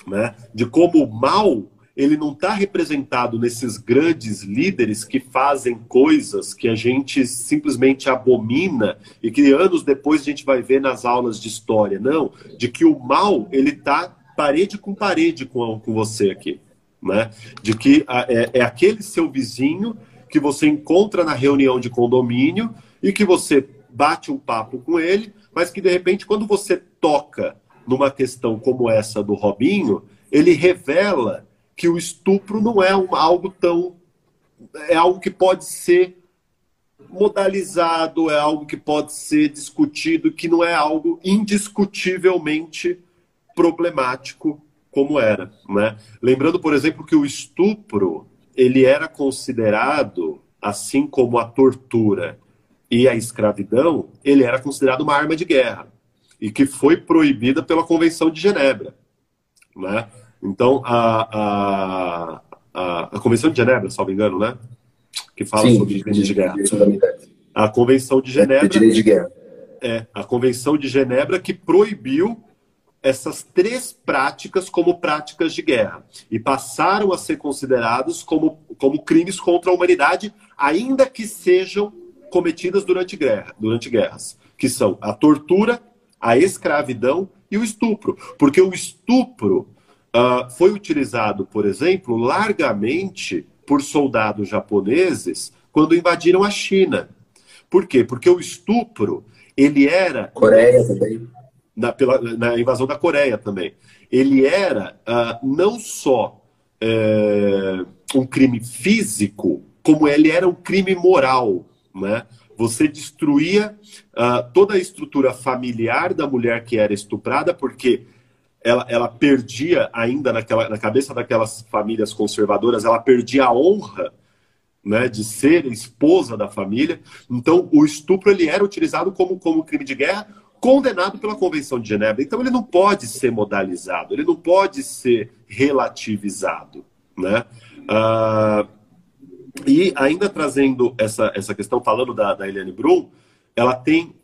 Né? De como o mal ele não está representado nesses grandes líderes que fazem coisas que a gente simplesmente abomina e que anos depois a gente vai ver nas aulas de história. Não, de que o mal ele está parede com parede com, com você aqui né? De que é, é aquele seu vizinho que você encontra na reunião de condomínio e que você bate um papo com ele, mas que de repente, quando você toca numa questão como essa do Robinho, ele revela que o estupro não é um, algo tão. é algo que pode ser modalizado, é algo que pode ser discutido, que não é algo indiscutivelmente problemático como era, né? Lembrando, por exemplo, que o estupro ele era considerado, assim como a tortura e a escravidão, ele era considerado uma arma de guerra e que foi proibida pela Convenção de Genebra, né? Então a, a, a, a Convenção de Genebra, salvo engano, né? Que fala Sim, sobre crimes de, de guerra. A Convenção de Genebra. De de guerra. É, a Convenção de Genebra que proibiu essas três práticas como práticas de guerra e passaram a ser considerados como, como crimes contra a humanidade, ainda que sejam cometidas durante, guerra, durante guerras, que são a tortura, a escravidão e o estupro. Porque o estupro uh, foi utilizado, por exemplo, largamente por soldados japoneses quando invadiram a China. Por quê? Porque o estupro, ele era... Coreia também na, pela, na invasão da Coreia também. Ele era uh, não só uh, um crime físico, como ele era um crime moral. Né? Você destruía uh, toda a estrutura familiar da mulher que era estuprada, porque ela, ela perdia ainda naquela, na cabeça daquelas famílias conservadoras, ela perdia a honra né, de ser esposa da família. Então, o estupro ele era utilizado como, como crime de guerra condenado pela Convenção de Genebra. Então ele não pode ser modalizado, ele não pode ser relativizado, né? Ah, e ainda trazendo essa, essa questão, falando da, da Eliane Brum, ela tem,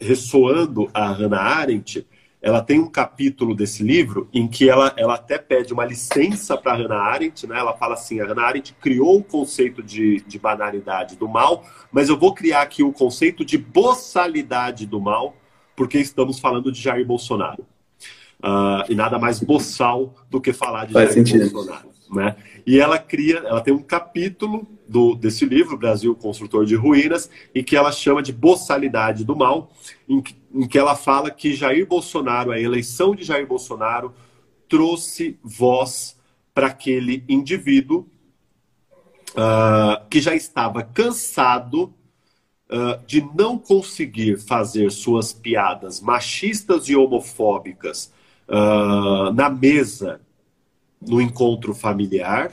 ressoando a Hannah Arendt, ela tem um capítulo desse livro em que ela, ela até pede uma licença para Hannah Arendt, né? Ela fala assim, a Hannah Arendt criou o conceito de, de banalidade do mal, mas eu vou criar aqui o conceito de boçalidade do mal, porque estamos falando de Jair Bolsonaro. Uh, e nada mais boçal do que falar de Faz Jair sentido. Bolsonaro. Né? E ela cria, ela tem um capítulo do, desse livro, Brasil Construtor de Ruínas, em que ela chama de boçalidade do mal, em que, em que ela fala que Jair Bolsonaro, a eleição de Jair Bolsonaro, trouxe voz para aquele indivíduo uh, que já estava cansado uh, de não conseguir fazer suas piadas machistas e homofóbicas uh, na mesa no encontro familiar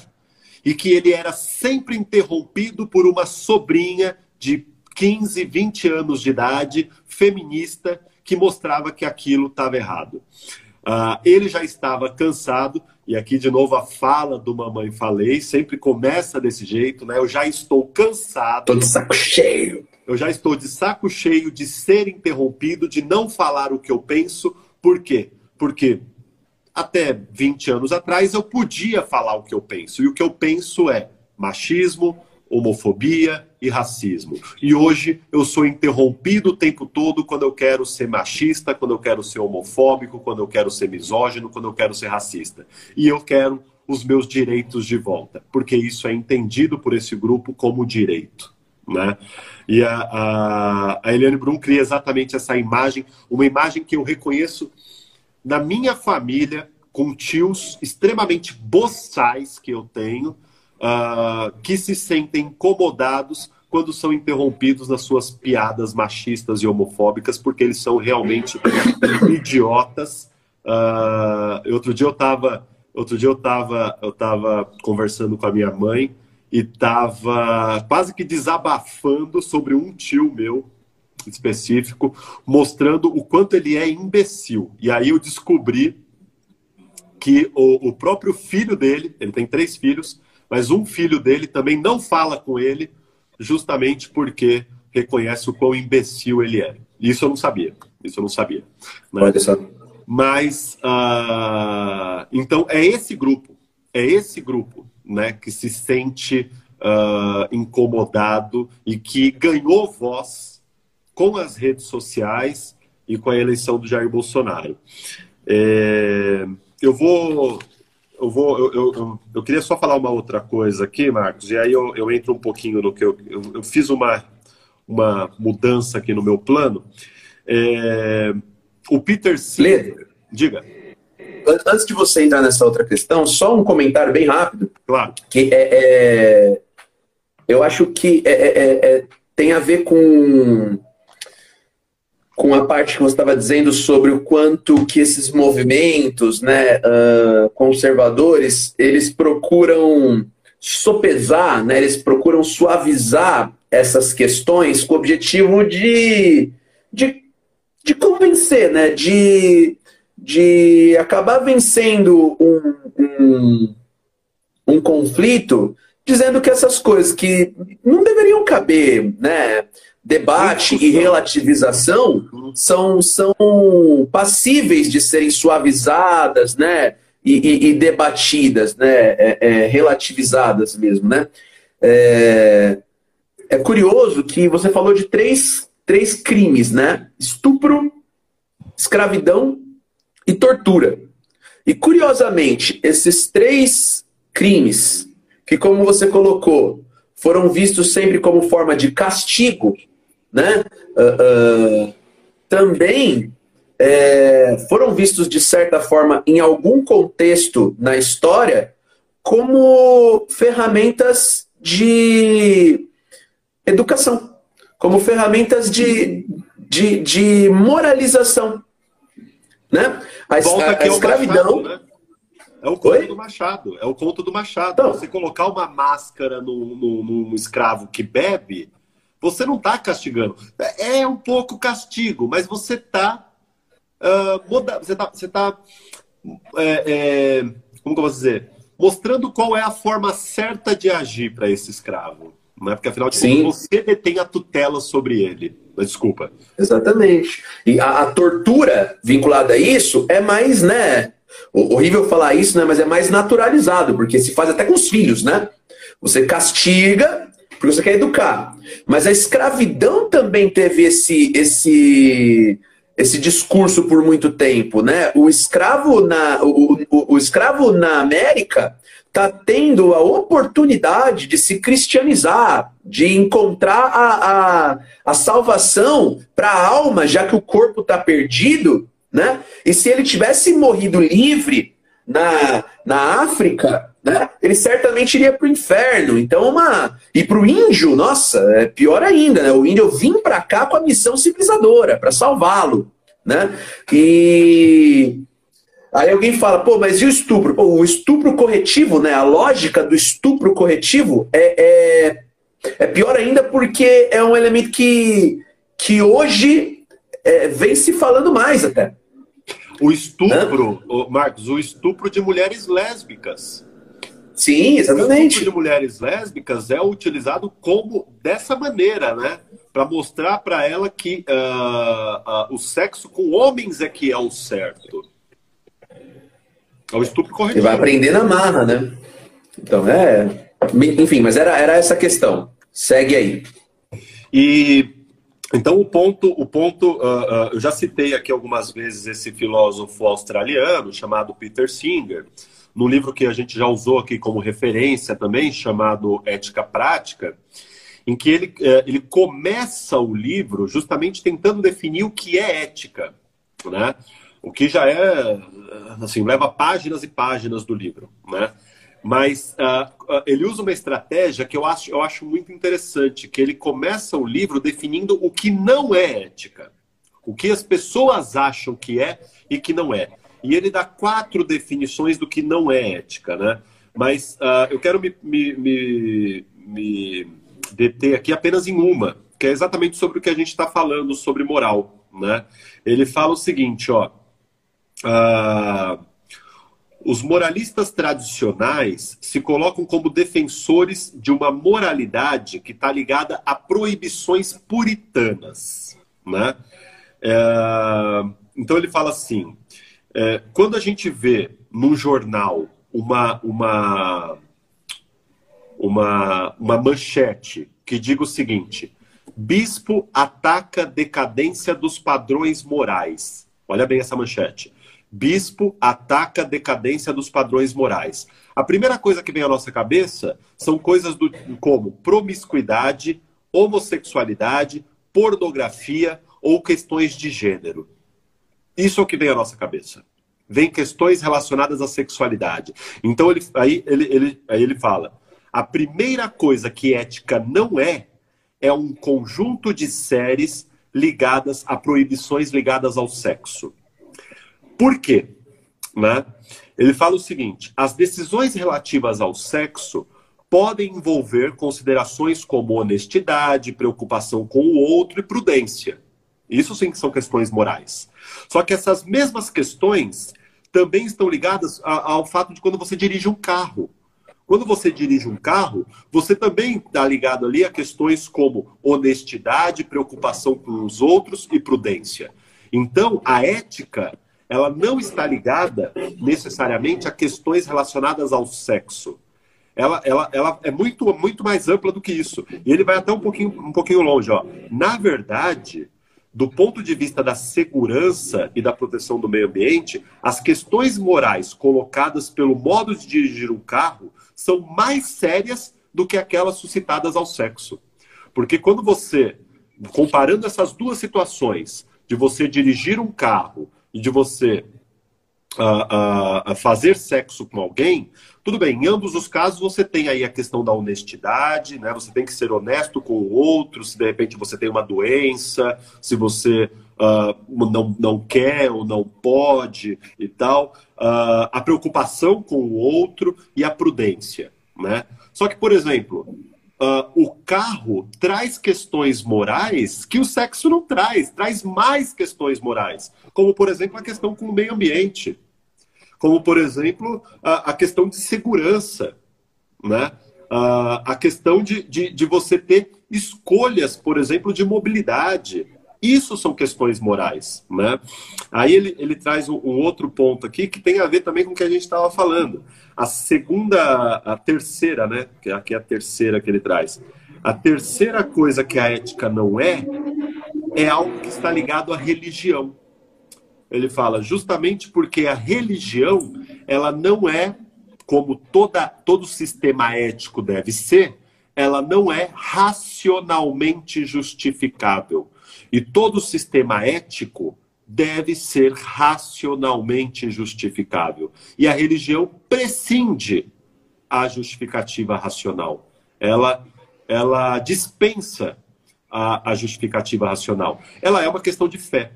e que ele era sempre interrompido por uma sobrinha de 15, 20 anos de idade, feminista, que mostrava que aquilo estava errado. Uh, ele já estava cansado, e aqui de novo a fala do Mamãe Falei, sempre começa desse jeito, né? Eu já estou cansado. Tô de saco cheio. Eu já estou de saco cheio de ser interrompido, de não falar o que eu penso. Por quê? Porque até 20 anos atrás eu podia falar o que eu penso. E o que eu penso é machismo, homofobia e racismo. E hoje eu sou interrompido o tempo todo quando eu quero ser machista, quando eu quero ser homofóbico, quando eu quero ser misógino, quando eu quero ser racista. E eu quero os meus direitos de volta, porque isso é entendido por esse grupo como direito. Né? E a, a, a Eliane Brum cria exatamente essa imagem, uma imagem que eu reconheço na minha família, com tios extremamente boçais que eu tenho, uh, que se sentem incomodados quando são interrompidos nas suas piadas machistas e homofóbicas, porque eles são realmente idiotas. Uh, outro dia eu estava outro dia eu estava eu tava conversando com a minha mãe e estava quase que desabafando sobre um tio meu específico, mostrando o quanto ele é imbecil. E aí eu descobri que o, o próprio filho dele, ele tem três filhos, mas um filho dele também não fala com ele, justamente porque reconhece o quão imbecil ele é. Isso eu não sabia. Isso eu não sabia. Né? Mas, uh, então, é esse grupo, é esse grupo né, que se sente uh, incomodado e que ganhou voz com as redes sociais e com a eleição do Jair Bolsonaro. É, eu vou. Eu, vou eu, eu, eu, queria só falar uma outra coisa aqui, Marcos, e aí eu, eu entro um pouquinho no que eu, eu, eu fiz uma, uma mudança aqui no meu plano. É, o Peter Singer. Diga antes de você entrar nessa outra questão, só um comentário bem rápido. Claro. Que é, é eu acho que é, é, é, é tem a ver com com a parte que você estava dizendo sobre o quanto que esses movimentos né, uh, conservadores eles procuram sopesar, né, eles procuram suavizar essas questões com o objetivo de, de, de convencer, né, de, de acabar vencendo um, um, um conflito dizendo que essas coisas que não deveriam caber, né? Debate e relativização são, são passíveis de serem suavizadas, né? E, e, e debatidas, né? É, é, relativizadas mesmo, né? É, é curioso que você falou de três, três crimes, né? Estupro, escravidão e tortura. E curiosamente, esses três crimes, que como você colocou, foram vistos sempre como forma de castigo, né? Uh, uh, também é, foram vistos de certa forma, em algum contexto na história, como ferramentas de educação, como ferramentas de, de, de moralização. Né? A, Volta a, a escravidão. Machado, né? É o conto Oi? do Machado. É o conto do Machado. Então, você colocar uma máscara no, no, num escravo que bebe, você não está castigando. É, é um pouco castigo, mas você está. Uh, moda... Você está. Você tá, é, é... Como que eu posso dizer? Mostrando qual é a forma certa de agir para esse escravo. Não é? Porque afinal de contas você detém a tutela sobre ele. Desculpa. Exatamente. E a, a, tortura vinculada a isso é mais, né? Horrível falar isso, né? Mas é mais naturalizado, porque se faz até com os filhos, né? Você castiga porque você quer educar. Mas a escravidão também teve esse, esse, esse discurso por muito tempo, né? O escravo na, o, o, o escravo na América está tendo a oportunidade de se cristianizar, de encontrar a, a, a salvação para a alma, já que o corpo está perdido, né? E se ele tivesse morrido livre na, na África, né? Ele certamente iria para o inferno. Então, uma e para o índio, nossa, é pior ainda, né? O índio vim para cá com a missão civilizadora para salvá-lo, né? E Aí alguém fala, pô, mas e o estupro? Pô, o estupro corretivo, né? A lógica do estupro corretivo é, é, é pior ainda porque é um elemento que, que hoje é, vem se falando mais até. O estupro? Marcos, o estupro de mulheres lésbicas. Sim, exatamente. O estupro de mulheres lésbicas é utilizado como dessa maneira, né? Para mostrar para ela que uh, uh, o sexo com homens é que é o certo. É o estupro corretivo. Ele vai aprender na marra, né? Então, é. Enfim, mas era, era essa questão. Segue aí. E então o ponto, o ponto, uh, eu já citei aqui algumas vezes esse filósofo australiano chamado Peter Singer, no livro que a gente já usou aqui como referência também, chamado Ética Prática, em que ele, uh, ele começa o livro justamente tentando definir o que é ética, né? O que já é, assim, leva páginas e páginas do livro, né? Mas uh, ele usa uma estratégia que eu acho, eu acho muito interessante, que ele começa o livro definindo o que não é ética. O que as pessoas acham que é e que não é. E ele dá quatro definições do que não é ética, né? Mas uh, eu quero me, me, me, me deter aqui apenas em uma, que é exatamente sobre o que a gente está falando sobre moral, né? Ele fala o seguinte, ó ah, os moralistas tradicionais se colocam como defensores de uma moralidade que está ligada a proibições puritanas. Né? É, então ele fala assim: é, quando a gente vê num jornal uma, uma, uma, uma manchete que diga o seguinte: bispo ataca decadência dos padrões morais. Olha bem essa manchete. Bispo ataca decadência dos padrões morais. A primeira coisa que vem à nossa cabeça são coisas do, como promiscuidade, homossexualidade, pornografia ou questões de gênero. Isso é o que vem à nossa cabeça. Vem questões relacionadas à sexualidade. Então ele, aí, ele, ele, aí ele fala: a primeira coisa que ética não é, é um conjunto de séries ligadas a proibições ligadas ao sexo. Por quê? Né? Ele fala o seguinte: as decisões relativas ao sexo podem envolver considerações como honestidade, preocupação com o outro e prudência. Isso sim que são questões morais. Só que essas mesmas questões também estão ligadas ao fato de quando você dirige um carro. Quando você dirige um carro, você também está ligado ali a questões como honestidade, preocupação com os outros e prudência. Então, a ética, ela não está ligada necessariamente a questões relacionadas ao sexo. Ela, ela, ela é muito, muito mais ampla do que isso. E ele vai até um pouquinho, um pouquinho longe. Ó. Na verdade, do ponto de vista da segurança e da proteção do meio ambiente, as questões morais colocadas pelo modo de dirigir um carro são mais sérias do que aquelas suscitadas ao sexo. Porque quando você, comparando essas duas situações, de você dirigir um carro e de você uh, uh, fazer sexo com alguém, tudo bem, em ambos os casos você tem aí a questão da honestidade, né? Você tem que ser honesto com o outro, se de repente você tem uma doença, se você uh, não, não quer ou não pode e tal. Uh, a preocupação com o outro e a prudência, né? Só que, por exemplo, uh, o carro traz questões morais que o sexo não traz, traz mais questões morais, como, por exemplo, a questão com o meio ambiente como, por exemplo, a, a questão de segurança, né? a, a questão de, de, de você ter escolhas, por exemplo, de mobilidade. Isso são questões morais, né? Aí ele, ele traz um, um, outro ponto aqui que tem a ver também com o que a gente estava falando. A segunda, a terceira, né? Que aqui é a terceira que ele traz. A terceira coisa que a ética não é, é algo que está ligado à religião ele fala justamente porque a religião ela não é como toda, todo sistema ético deve ser, ela não é racionalmente justificável. E todo sistema ético deve ser racionalmente justificável. E a religião prescinde a justificativa racional. Ela, ela dispensa a, a justificativa racional. Ela é uma questão de fé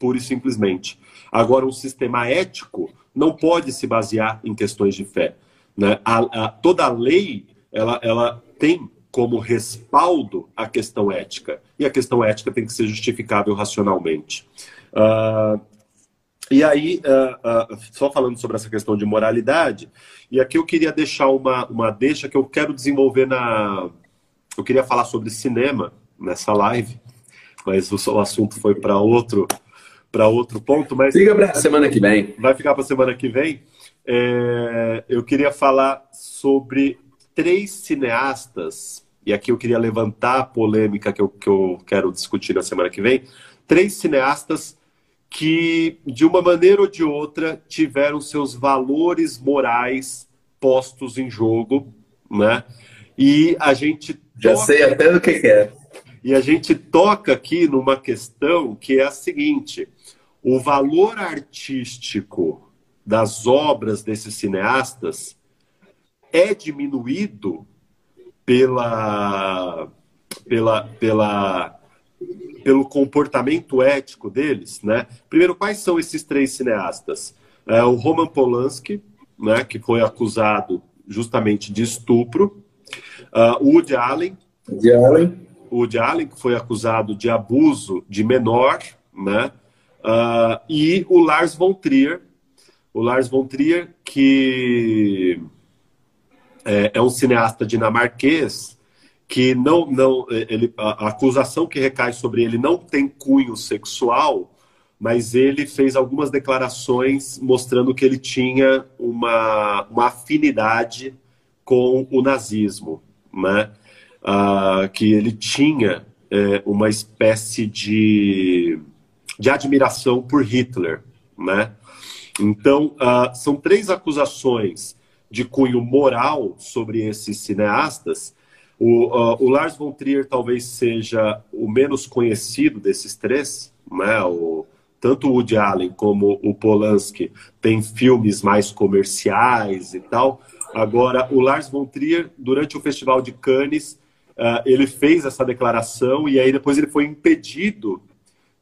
pura e simplesmente. Agora, um sistema ético não pode se basear em questões de fé. Né? A, a, toda a lei ela, ela tem como respaldo a questão ética. E a questão ética tem que ser justificável racionalmente. Uh, e aí, uh, uh, só falando sobre essa questão de moralidade, e aqui eu queria deixar uma, uma deixa que eu quero desenvolver na. Eu queria falar sobre cinema nessa live, mas o, o assunto foi para outro para outro ponto, mas. Fica para a semana que vem. Vai ficar para a semana que vem. É, eu queria falar sobre três cineastas, e aqui eu queria levantar a polêmica que eu, que eu quero discutir na semana que vem. Três cineastas que, de uma maneira ou de outra, tiveram seus valores morais postos em jogo, né? E a gente. Já toca... sei até do que é. E a gente toca aqui numa questão que é a seguinte: o valor artístico das obras desses cineastas é diminuído pela, pela, pela, pelo comportamento ético deles, né? Primeiro, quais são esses três cineastas? É, o Roman Polanski, né, que foi acusado justamente de estupro. Uh, Woody Allen. Woody Allen. O Woody Allen, que foi acusado de abuso de menor, né? Uh, e o Lars von Trier, o Lars von Trier, que é, é um cineasta dinamarquês que não, não ele, a, a acusação que recai sobre ele não tem cunho sexual, mas ele fez algumas declarações mostrando que ele tinha uma, uma afinidade com o nazismo, né? Uh, que ele tinha é, uma espécie de de admiração por Hitler, né? Então, uh, são três acusações de cunho moral sobre esses cineastas. O, uh, o, Lars von Trier talvez seja o menos conhecido desses três, né? O, tanto o Woody Allen como o Polanski têm filmes mais comerciais e tal. Agora, o Lars von Trier, durante o Festival de Cannes, uh, ele fez essa declaração e aí depois ele foi impedido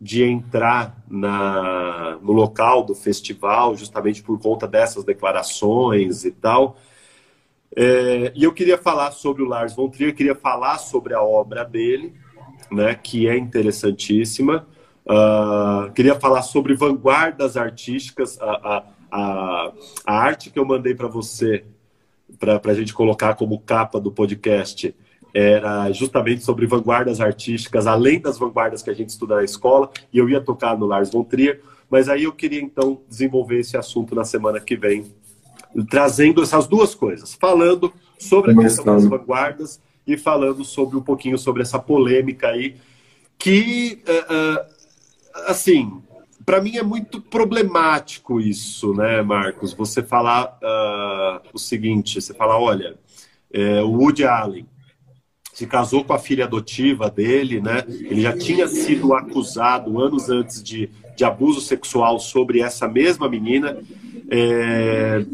de entrar na, no local do festival, justamente por conta dessas declarações e tal. É, e eu queria falar sobre o Lars von Trier, queria falar sobre a obra dele, né, que é interessantíssima. Uh, queria falar sobre vanguardas artísticas, a, a, a, a arte que eu mandei para você, para a gente colocar como capa do podcast, era justamente sobre vanguardas artísticas, além das vanguardas que a gente estuda na escola, e eu ia tocar no Lars von Trier, mas aí eu queria então desenvolver esse assunto na semana que vem, trazendo essas duas coisas, falando sobre a questão das vanguardas e falando sobre um pouquinho sobre essa polêmica aí, que, uh, uh, assim, para mim é muito problemático isso, né, Marcos? Você falar uh, o seguinte, você falar, olha, é, o Woody Allen se casou com a filha adotiva dele, né? Ele já tinha sido acusado anos antes de, de abuso sexual sobre essa mesma menina. É,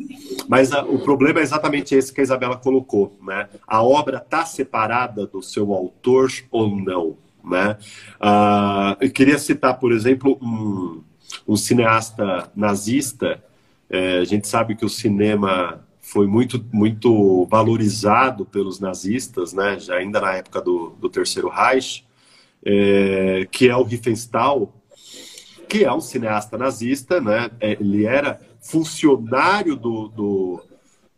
mas a, o problema é exatamente esse que a Isabela colocou, né? A obra está separada do seu autor ou não, né? Ah, eu queria citar, por exemplo, um, um cineasta nazista. É, a gente sabe que o cinema foi muito, muito valorizado pelos nazistas, né, já ainda na época do, do Terceiro Reich, é, que é o Riefenstahl, que é um cineasta nazista, né, é, ele era funcionário do, do,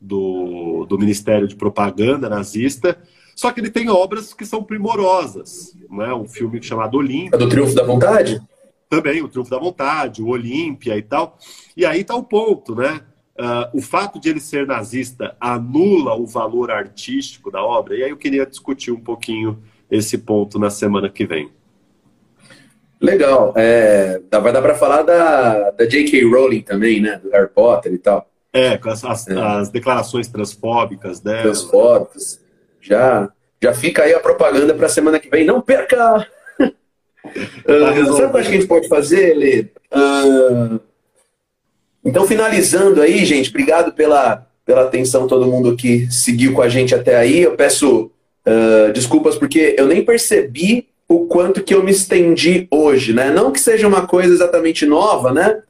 do, do Ministério de Propaganda nazista, só que ele tem obras que são primorosas, né, um filme chamado Olímpia. É do Triunfo da Vontade? Também, o Triunfo da Vontade, o Olímpia e tal. E aí está o ponto, né? Uh, o fato de ele ser nazista anula o valor artístico da obra? E aí eu queria discutir um pouquinho esse ponto na semana que vem. Legal. É, vai dar para falar da, da J.K. Rowling também, né? Do Harry Potter e tal. É, com as, as, é. as declarações transfóbicas dela. Transfóbicas. Já, já fica aí a propaganda para a semana que vem. Não perca! uh, sabe o que a gente pode fazer, Lê? Uh, então, finalizando aí, gente, obrigado pela, pela atenção, todo mundo que seguiu com a gente até aí. Eu peço uh, desculpas porque eu nem percebi o quanto que eu me estendi hoje, né? Não que seja uma coisa exatamente nova, né?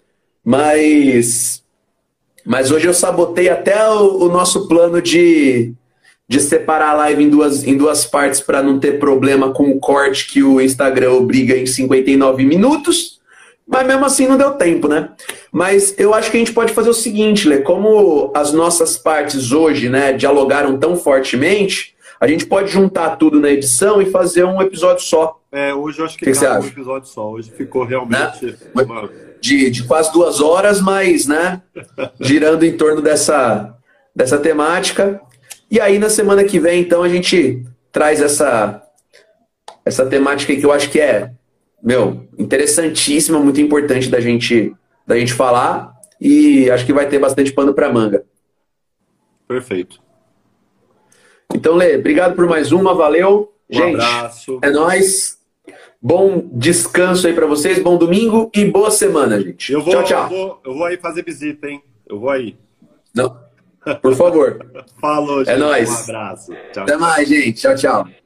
Mas, mas hoje eu sabotei até o, o nosso plano de, de separar a live em duas, em duas partes para não ter problema com o corte que o Instagram obriga em 59 minutos. Mas mesmo assim não deu tempo, né? Mas eu acho que a gente pode fazer o seguinte, Lê, como as nossas partes hoje, né, dialogaram tão fortemente, a gente pode juntar tudo na edição e fazer um episódio só. É, hoje eu acho que, que cabe um episódio só. Hoje ficou realmente. Né? Uma... De, de quase duas horas, mas, né? girando em torno dessa, dessa temática. E aí, na semana que vem, então, a gente traz essa, essa temática que eu acho que é meu, interessantíssima, muito importante da gente, da gente falar e acho que vai ter bastante pano para manga. Perfeito. Então, Lê, obrigado por mais uma, valeu. Um gente, abraço. é nós. Bom descanso aí para vocês, bom domingo e boa semana, gente. Eu vou, tchau, tchau. Eu vou, eu vou aí fazer visita, hein? Eu vou aí. Não. Por favor. Falou, é gente. É nóis. Um abraço. Tchau. Até mais, gente. Tchau, tchau.